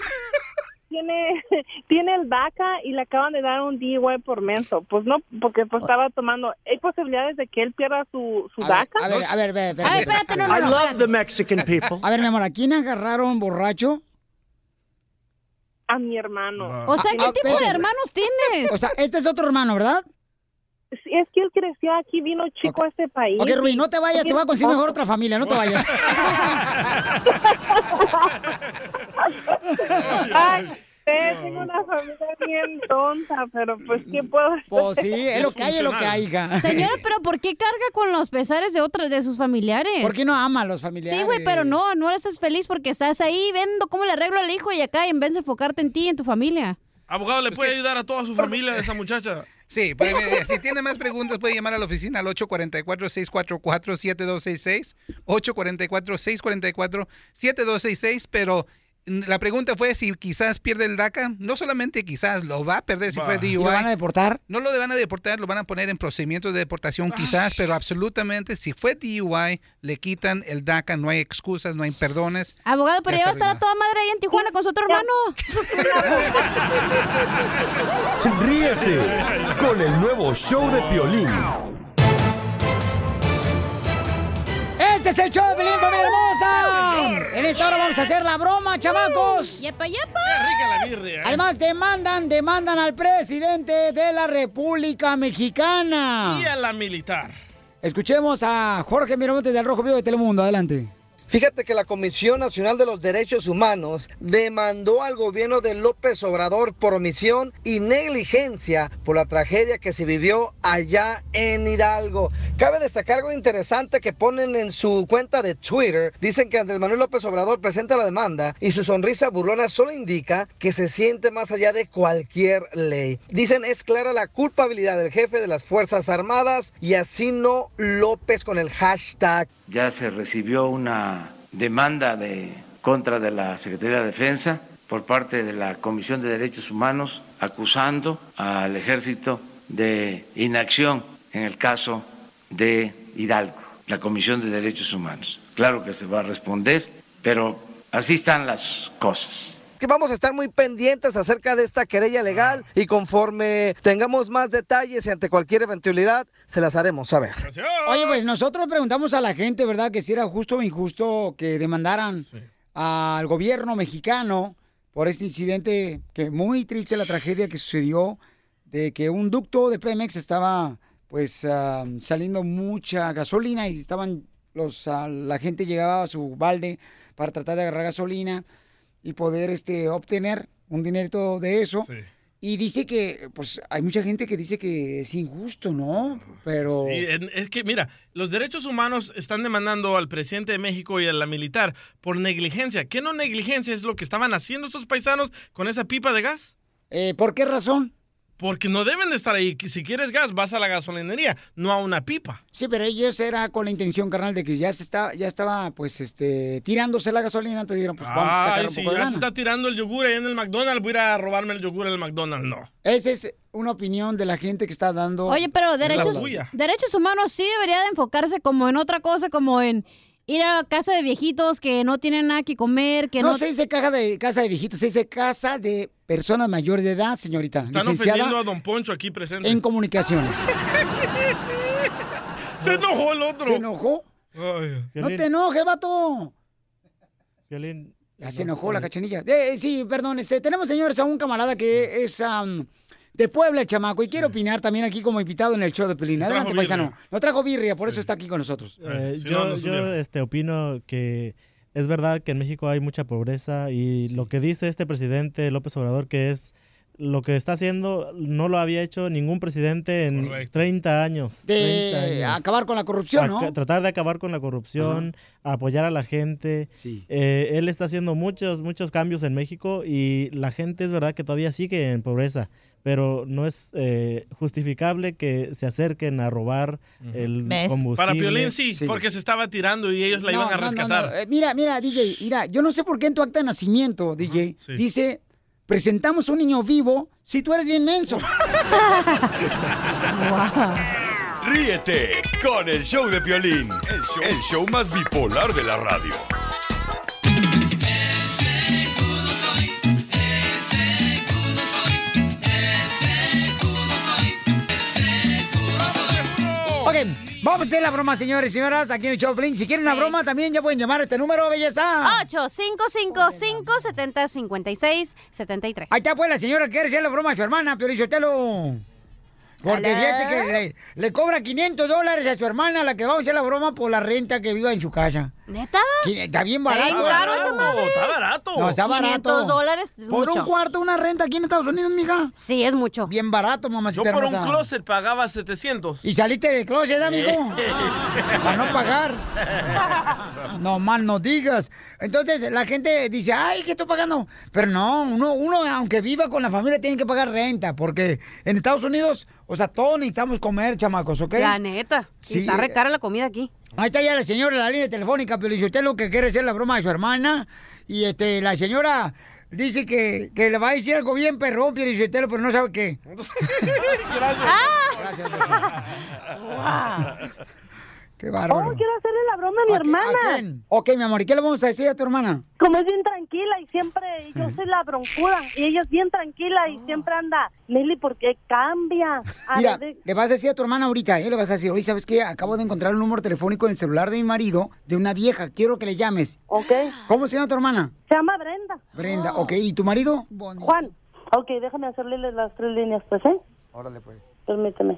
Tiene, tiene el DACA y le acaban de dar un DUI por menso. Pues no, porque pues estaba tomando. ¿Hay posibilidades de que él pierda su, su A ver, DACA? a ver, a ver, a ver, A ver, espérate, no, no, I no, love espérate. the Mexican people. A ver, mi amor, ¿a quién agarraron borracho? A mi hermano. O sea, ¿qué Ah, tipo de hermanos tienes? O sea, este es otro hermano, ¿verdad? Es que él creció aquí, vino chico a este país. Ok, Rubí, no te vayas, te voy a conseguir mejor otra familia, no te vayas. Ay, tengo una familia bien tonta, pero pues, ¿qué puedo hacer? Pues sí, es lo que hay, es lo que hay, hija. Señora, pero ¿por qué carga con los pesares de otras de sus familiares? ¿Por qué no ama a los familiares? Sí, güey, pero no, no eres feliz porque estás ahí viendo cómo le arreglo al hijo y acá en vez de enfocarte en ti y en tu familia. Abogado, ¿le puede ayudar a toda su familia a esa muchacha? Sí, mire, si tiene más preguntas puede llamar a la oficina al 844-644-7266, 844-644-7266, pero la pregunta fue si quizás pierde el DACA. No solamente quizás, lo va a perder si fue ¿Y DUI. lo van a deportar? No lo van a deportar, lo van a poner en procedimiento de deportación quizás, pero absolutamente si fue DUI, le quitan el DACA, no hay excusas, no hay perdones. Abogado, pero Ya ya va a estar a toda madre ahí en Tijuana con su otro hermano. Ríete con el nuevo show de Piolín. Este es el show de Pelín, familia hermosa. En esta hora vamos a hacer la broma, chamacos. ¡Yepa, yepa! rica la birria, ¿eh? Además, demandan, demandan al presidente de la República Mexicana. Y a la militar. Escuchemos a Jorge Miramontes del Rojo Vivo de Telemundo. Adelante. Fíjate que la Comisión Nacional de los Derechos Humanos demandó al gobierno de López Obrador por omisión y negligencia por la tragedia que se vivió allá en Hidalgo. Cabe destacar algo interesante que ponen en su cuenta de Twitter. Dicen que Andrés Manuel López Obrador presenta la demanda y su sonrisa burlona solo indica que se siente más allá de cualquier ley. Dicen es clara la culpabilidad del jefe de las Fuerzas Armadas y así no López con el hashtag ya se recibió una demanda de contra de la Secretaría de Defensa por parte de la Comisión de Derechos Humanos acusando al ejército de inacción en el caso de Hidalgo, la Comisión de Derechos Humanos. Claro que se va a responder, pero así están las cosas. que vamos a estar muy pendientes acerca de esta querella legal y conforme tengamos más detalles y ante cualquier eventualidad se las haremos saber. Oye, pues nosotros preguntamos a la gente, ¿verdad? Que si era justo o injusto que demandaran al gobierno mexicano por este incidente, que muy triste la tragedia que sucedió, de que un ducto de Pemex estaba pues ah, saliendo mucha gasolina y estaban los ah, la gente llegaba a su balde para tratar de agarrar gasolina y poder este obtener un dinerito de eso. Y dice que, pues, hay mucha gente que dice que es injusto, ¿no? Pero... Sí, es que, mira, los derechos humanos están demandando al presidente de México y a la militar por negligencia. ¿Qué no negligencia es lo que estaban haciendo estos paisanos con esa pipa de gas? Eh, ¿Por qué razón? Porque no deben de estar ahí. Si quieres gas, vas a la gasolinería, no a una pipa. Sí, pero ellos era con la intención, carnal, de que ya se está, ya estaba, pues, este, tirándose la gasolina, entonces dijeron, pues, vamos a sacar Ay, un si poco de ya se está tirando el yogur ahí en el McDonald's, voy a ir a robarme el yogur en el McDonald's. No. Esa es una opinión de la gente que está dando... Oye, pero derechos, bulla. derechos humanos sí debería de enfocarse como en otra cosa, como en ir a casa de viejitos que no tienen nada que comer, que no, no... se dice caja de, casa de viejitos, se dice casa de personas mayores de edad, señorita. Están licenciada ofendiendo a Don Poncho aquí presente. en comunicaciones. Se enojó el otro. ¿Se enojó? No te enojes, vato. Ya se enojó la cachanilla. Eh, sí, perdón, este, tenemos, señores, a un camarada que es am, de Puebla, el chamaco, y quiere opinar también aquí como invitado en el show de Pelín. Adelante, paisano. No trajo birria, por eso está aquí con nosotros. Eh, Sí, yo no, no yo, este, opino que es verdad que en México hay mucha pobreza y lo que dice este presidente López Obrador que es lo que está haciendo no lo había hecho ningún presidente en Correcto. 30 años. 30 De años. acabar con la corrupción, ¿no? Aca- Tratar de acabar con la corrupción, apoyar a la gente. Eh, él está haciendo muchos, muchos cambios en México y la gente es verdad que todavía sigue en pobreza, pero no es eh, justificable que se acerquen a robar el combustible. Para Piolín sí, porque se estaba tirando y ellos la No, iban a no, rescatar. no. Eh, Mira, mira, DJ, mira, yo no sé por qué en tu acta de nacimiento, DJ, sí. dice, presentamos un niño vivo si tú eres bien menso. Ríete con el show de Piolín, el show, el show más bipolar de la radio. Vamos a hacer la broma, señores y señoras, aquí en el Pelín. Si quieren una broma, también ya pueden llamar a este número, belleza. 855-570-5673. Ahí está, pues, la señora que quiere hacer la broma a su hermana, Piolichotelo. Porque fíjate que le, le cobra 500 dólares a su hermana, a la que vamos a hacer la broma por la renta que viva en su casa. ¿Neta? Que Está bien barato. Está bien caro esa madre. Está barato. No, está barato. 500 dólares es Por mucho. un cuarto una renta aquí en Estados Unidos, mija. Sí, es mucho. Bien barato, Yo mamacita por un closet pagaba 700. Y saliste de closet, amigo. Para no pagar. No mal no digas. Entonces la gente dice, ay, ¿qué estoy pagando? Pero no, uno, uno aunque viva con la familia tiene que pagar renta, porque en Estados Unidos, o sea, todos necesitamos comer, chamacos, ¿ok? La neta. Y Sí. está re cara la comida aquí. Ahí está ya la señora en la línea telefónica, pero dice usted lo que quiere hacer la broma de su hermana. Y este, la señora dice que, que le va a decir algo bien perrón, Pielichotelo, pero no sabe qué. Gracias. Gracias, Qué bárbaro. Oh, quiero hacerle la broma a mi ¿A qui- hermana. a quién? Ok, mi amor, ¿y qué le vamos a decir a tu hermana? Como es bien tranquila y siempre, yo soy la broncuda y ella es bien tranquila y siempre anda, Mili, ¿por qué cambia? A Mira, le vas a decir a tu hermana ahorita, ¿eh? le vas a decir, oye, ¿sabes qué? Acabo de encontrar un número telefónico en el celular de mi marido, de una vieja, quiero que le llames. Ok. ¿Cómo se llama tu hermana? Se llama Brenda. Brenda, ok, ¿y tu marido? Juan. Ok, déjame hacerle las tres líneas, pues, ¿eh? Órale, pues. Permíteme.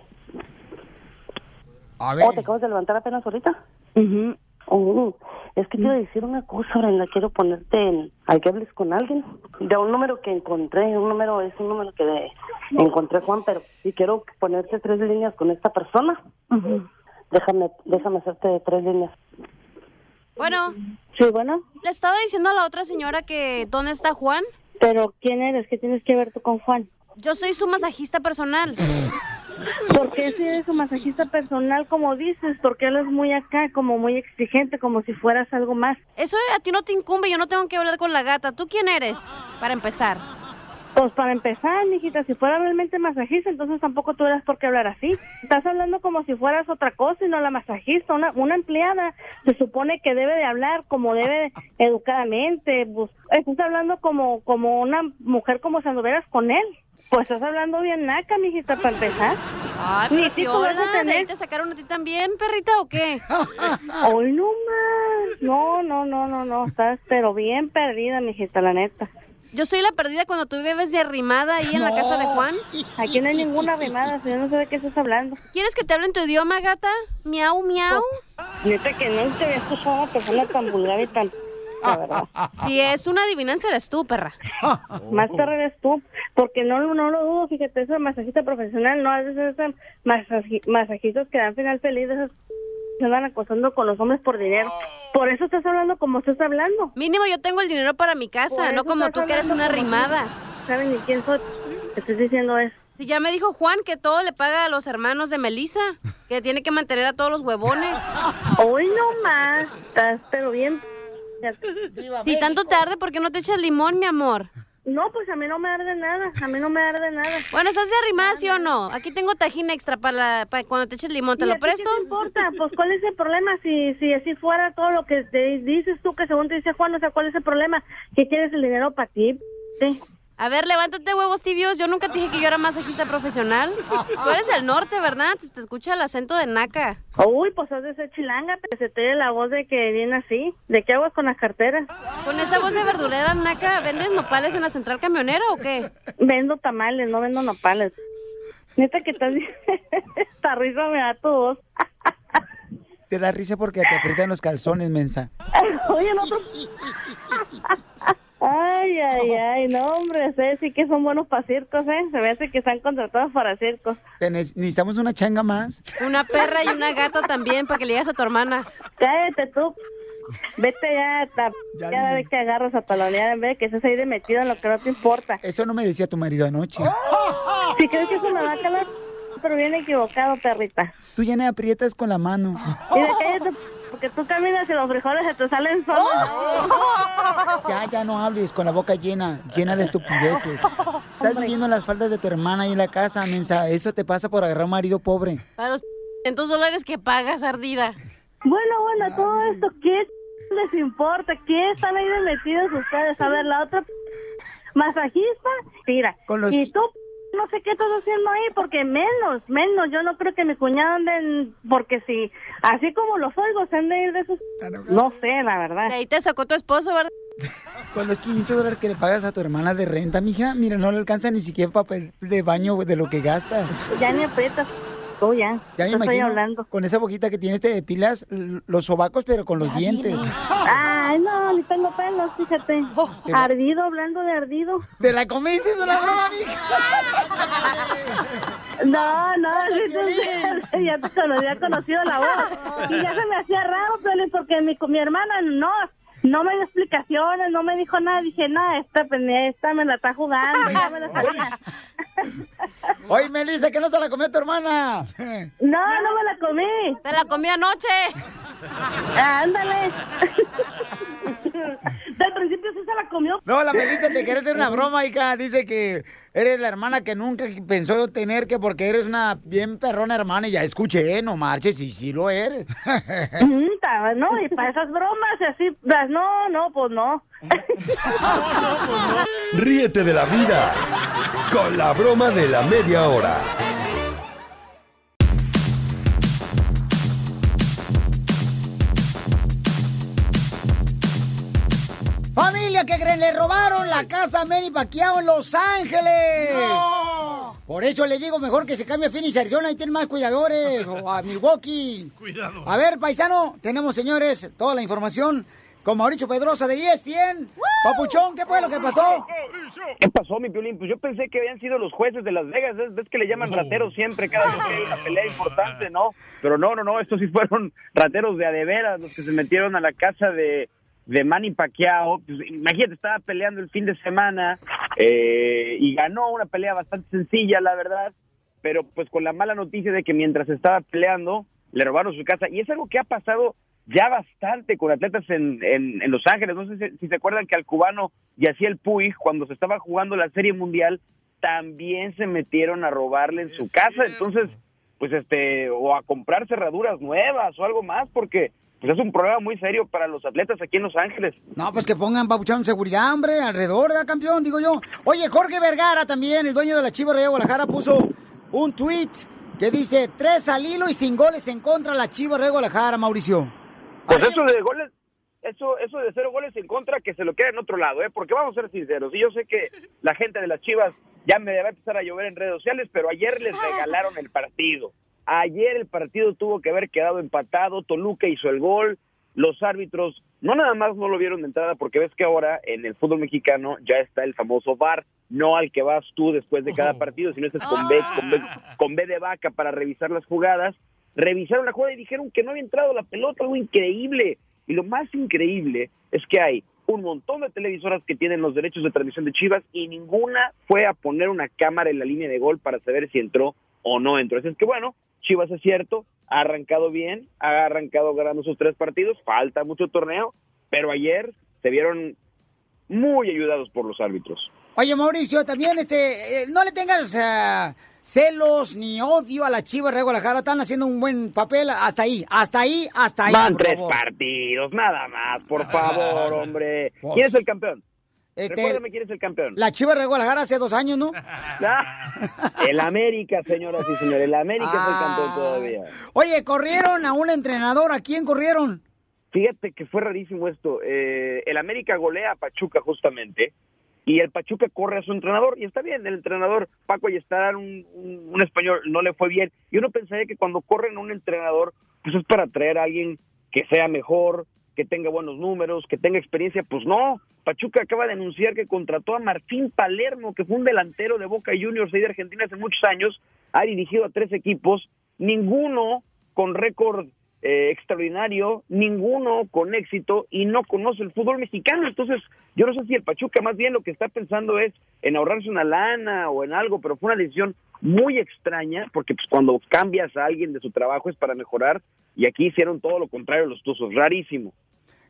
A ver. Oh, ¿te acabas de levantar apenas ahorita? Mhm. Oh, es que te iba a decir una cosa, Brenda. Quiero ponerte en... Hay que hables con alguien. De un número que encontré. Un número es un número que de- encontré, Juan, pero... Y quiero ponerte tres líneas con esta persona. Déjame, déjame hacerte tres líneas. Bueno. Sí, bueno. Le estaba diciendo a la otra señora que dónde está Juan. Pero, ¿quién eres? ¿Qué tienes que ver tú con Juan? Yo soy su masajista personal. ¿Por qué si eres su masajista personal, como dices? Porque él es muy acá, como muy exigente, como si fueras algo más. Eso a ti no te incumbe, yo no tengo que hablar con la gata. ¿Tú quién eres? Para empezar. Pues para empezar, mijita, si fuera realmente masajista, entonces tampoco tuvieras por qué hablar así. Estás hablando como si fueras otra cosa y no la masajista. Una, una empleada se supone que debe de hablar como debe educadamente. Pues, estás hablando como, como una mujer como si anduvieras con él. Pues estás hablando bien naca, mijita, para empezar. Ay, Ni pero si hola, ¿de ahí te sacaron a ti también, perrita, o qué? Hoy no más. No, no, no, no, no. Estás pero bien perdida, mijita, la neta. Yo soy la perdida cuando tú vives de arrimada ahí en la casa de Juan. Aquí no hay ninguna arrimada, yo no sé de qué estás hablando. ¿Quieres que te hable en tu idioma, gata? Miau, miau. Neta que nunca había escuchado a una persona tan vulgar y tan... La verdad. Si es una adivinanza, eres tú, perra. Más perra eres tú, porque no, no lo dudo, fíjate, ese masajista profesional, no, a veces esos masaji- masajistas que dan final feliz, esos se andan acosando con los hombres por dinero. Por eso estás hablando como estás hablando. Mínimo yo tengo el dinero para mi casa, no como tú que eres una arrimada. ¿Saben ni quién soy? Te estoy diciendo eso. Si ya me dijo Juan que todo le paga a los hermanos de Melissa, que tiene que mantener a todos los huevones. Hoy no más, estás pero bien... Si tanto tarde, ¿por qué no te echas limón, mi amor? No, pues a mí no me arde nada, a mí no me arde nada. Bueno, ¿estás arrimada, sí o no? Aquí tengo tajín extra para, la- para cuando te eches limón, ¿te ¿Y lo presto? ¿Qué te importa? Pues ¿cuál es el problema? Si, si así fuera todo lo que te dices tú, que según te dice Juan, o sea, ¿cuál es el problema? ¿Que quieres el dinero para ti? Sí. A ver, levántate, huevos tibios. Yo nunca te dije que yo era masajista profesional. Tú eres del norte, ¿verdad? Se te escucha el acento de naca. Uy, pues has de ser chilanga, pero se te oye la voz de que viene así. ¿De qué aguas con las carteras? Con esa voz de verdurera naca, ¿vendes nopales en la central camionera o qué? Vendo tamales, no vendo nopales. Neta que estás... Esta risa me da tu voz. Te da risa porque te aprietan los calzones, mensa. Oye, el otro... Ay, ay, ay, no, hombre, ustedes sí que son buenos para circos, ¿eh? Se me hace que están contratados para circos. Te ne- Necesitamos una changa más. Una perra y una gata también para que le digas a tu hermana. Cállate tú. Vete ya, ta- ya, de que agarras a talonear en vez de que estés ahí de metido en lo que no te importa. Eso no me decía tu marido anoche. Si crees que eso me va a calar, pero bien equivocado, perrita. Tú ya me aprietas con la mano. Mira, cállate, porque tú caminas y los frijoles se te salen solos. Ya, ya no hables con la boca llena, llena de estupideces. Estás viviendo en las faldas de tu hermana ahí en la casa, mensa. Eso te pasa por agarrar un marido pobre. Para los 500 dólares que pagas, ardida. Bueno, bueno, todo esto, ¿qué les importa? ¿Qué están ahí de metidos ustedes? A ver, la otra masajista, mira. Con los- Y tú, no sé qué estás haciendo ahí, porque menos, menos. Yo no creo que mi cuñado anden, porque si, así como los oigo, se han de ir de esos... No sé, la verdad. De ahí te sacó tu esposo, ¿verdad? Con los 500 dólares que le pagas a tu hermana de renta, mija, mira, no le alcanza ni siquiera papel de baño de lo que gastas. Ya ni aprietas. Oh, ya. Ya me estoy hablando. con esa boquita que tienes te depilas los sobacos, pero con los dientes. Ay, no, ni tengo pelos, fíjate. Ardido, hablando de ardido. ¿Te la comiste? Es una broma, No, no, tú- ya te he conocido la voz. Y ya se me hacía raro, Piolín, porque mi, mi hermana no, no me dio explicaciones, no me dijo nada. Dije, nada, esta, pene- esta me la está jugando, ya me la sabía. Oye, Melissa, que no se la comió tu hermana. No, no me la comí. Se la comí anoche. Ándale. Del principio sí se la comió. No, la Melissa te quiere hacer una broma, hija. Dice que eres la hermana que nunca pensó tener que porque eres una bien perrona hermana. Y ya escuché, no marches, y sí lo eres. No, y para esas bromas y así, las- no, no, pues no. Ríete de la vida con la broma de la media hora. Familia, ¿qué creen? Le robaron la casa a Manny Pacquiao en Los Ángeles. Por eso le digo mejor que se cambie a Phoenix, Arizona, ahí tienen más cuidadores. o a Milwaukee. Cuidado. A ver, paisano, tenemos, señores, toda la información con Mauricio Pedrosa de ESPN. Papuchón, ¿qué fue lo que pasó? ¿Qué pasó, mi Piolín? Pues yo pensé que habían sido los jueces de Las Vegas. ¿Ves, que le llaman rateros siempre cada vez que hay una pelea importante, no? Pero no, no, no. Estos sí fueron rateros de a de veras los que se metieron a la casa de, de Manny Pacquiao. Pues, imagínate, estaba peleando el fin de semana eh, y ganó una pelea bastante sencilla, la verdad. Pero pues con la mala noticia de que mientras estaba peleando, le robaron su casa. Y es algo que ha pasado ya bastante con atletas en, en, en Los Ángeles. No sé si, si se acuerdan que al cubano Yaciel Puig, cuando se estaba jugando la Serie Mundial, también se metieron a robarle en su casa. Entonces, pues este, o a comprar cerraduras nuevas o algo más, porque pues es un problema muy serio para los atletas aquí en Los Ángeles. No, pues que pongan papuchón seguridad, hombre, alrededor, ¿verdad, campeón? Digo yo. Oye, Jorge Vergara también, el dueño de la Chivas de Guadalajara, puso un tweet que dice tres al hilo y sin goles en contra la Chivas de Guadalajara, Mauricio. Pues eso de goles, eso, eso de cero goles en contra, que se lo queda en otro lado, ¿eh? Porque vamos a ser sinceros, y yo sé que la gente de las Chivas ya me va a empezar a llover en redes sociales, pero ayer les regalaron el partido. Ayer el partido tuvo que haber quedado empatado, Toluca hizo el gol, los árbitros no nada más no lo vieron de entrada, porque ves que ahora en el fútbol mexicano ya está el famoso VAR, no al que vas tú después de cada partido, sino este es con B, con B, con B de vaca para revisar las jugadas. Revisaron la jugada y dijeron que no había entrado la pelota, algo increíble. Y lo más increíble es que hay un montón de televisoras que tienen los derechos de transmisión de Chivas y ninguna fue a poner una cámara en la línea de gol para saber si entró o no entró. Así es que bueno, Chivas es cierto, ha arrancado bien, ha arrancado ganando sus tres partidos, falta mucho torneo, pero ayer se vieron muy ayudados por los árbitros. Oye, Mauricio, también este, eh, no le tengas eh, celos ni odio a la Chivas de Guadalajara. Están haciendo un buen papel hasta ahí, hasta ahí, hasta ahí. Van tres favor. partidos, nada más, por favor, hombre. ¿Quién es el campeón? Este, Recuérdame quién es el campeón. La Chivas de Guadalajara hace dos años, ¿no? El América, señoras y señores. El América es el campeón todavía. Oye, corrieron a un entrenador. ¿A quién corrieron? Fíjate que fue rarísimo esto. Eh, el América golea a Pachuca justamente y el Pachuca corre a su entrenador y está bien. El entrenador Paco Ayestar, un, un, un español, no le fue bien. Y uno pensaría que cuando corren a un entrenador, pues es para traer a alguien que sea mejor, que tenga buenos números, que tenga experiencia. Pues no. Pachuca acaba de anunciar que contrató a Martín Palermo, que fue un delantero de Boca Juniors de Argentina hace muchos años. Ha dirigido a tres equipos, ninguno con récord eh, extraordinario, ninguno con éxito y no conoce el fútbol mexicano. Entonces, yo no sé si el Pachuca más bien lo que está pensando es en ahorrarse una lana o en algo, pero fue una decisión muy extraña porque pues, cuando cambias a alguien de su trabajo es para mejorar y aquí hicieron todo lo contrario los tuzos, rarísimo.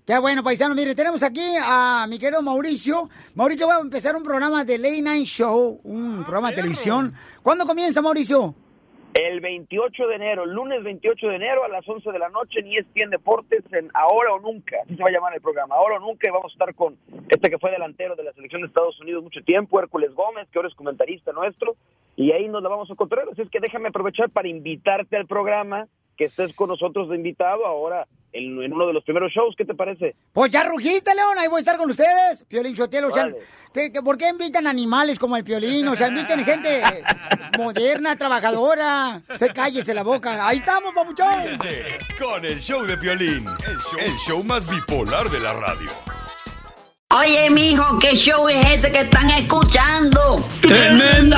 Qué bueno, paisano. Mire, tenemos aquí a mi querido Mauricio. Mauricio va a empezar un programa de Late Night Show, un programa de televisión. ¿Cuándo comienza, Mauricio? El 28 de enero, el lunes 28 de enero a las 11 de la noche en ESPN Deportes en Ahora o Nunca, así se va a llamar el programa, Ahora o Nunca, y vamos a estar con este que fue delantero de la selección de Estados Unidos mucho tiempo, Hércules Gómez, que ahora es comentarista nuestro, y ahí nos la vamos a encontrar, así es que déjame aprovechar para invitarte al programa, que estés con nosotros de invitado ahora en, en uno de los primeros shows. ¿Qué te parece? Pues ya rugiste, León, ahí voy a estar con ustedes. Piolín Sotelo, o sea, Órale. ¿qué- qué- ¿por qué invitan animales como el Piolín? O sea, inviten gente moderna, trabajadora. Usted cállese la boca. Ahí estamos, papuchón. Con el show de Piolín, el show, el show más bipolar de la radio. Oye, mijo, ¿qué show es ese que están escuchando? ¡Tremenda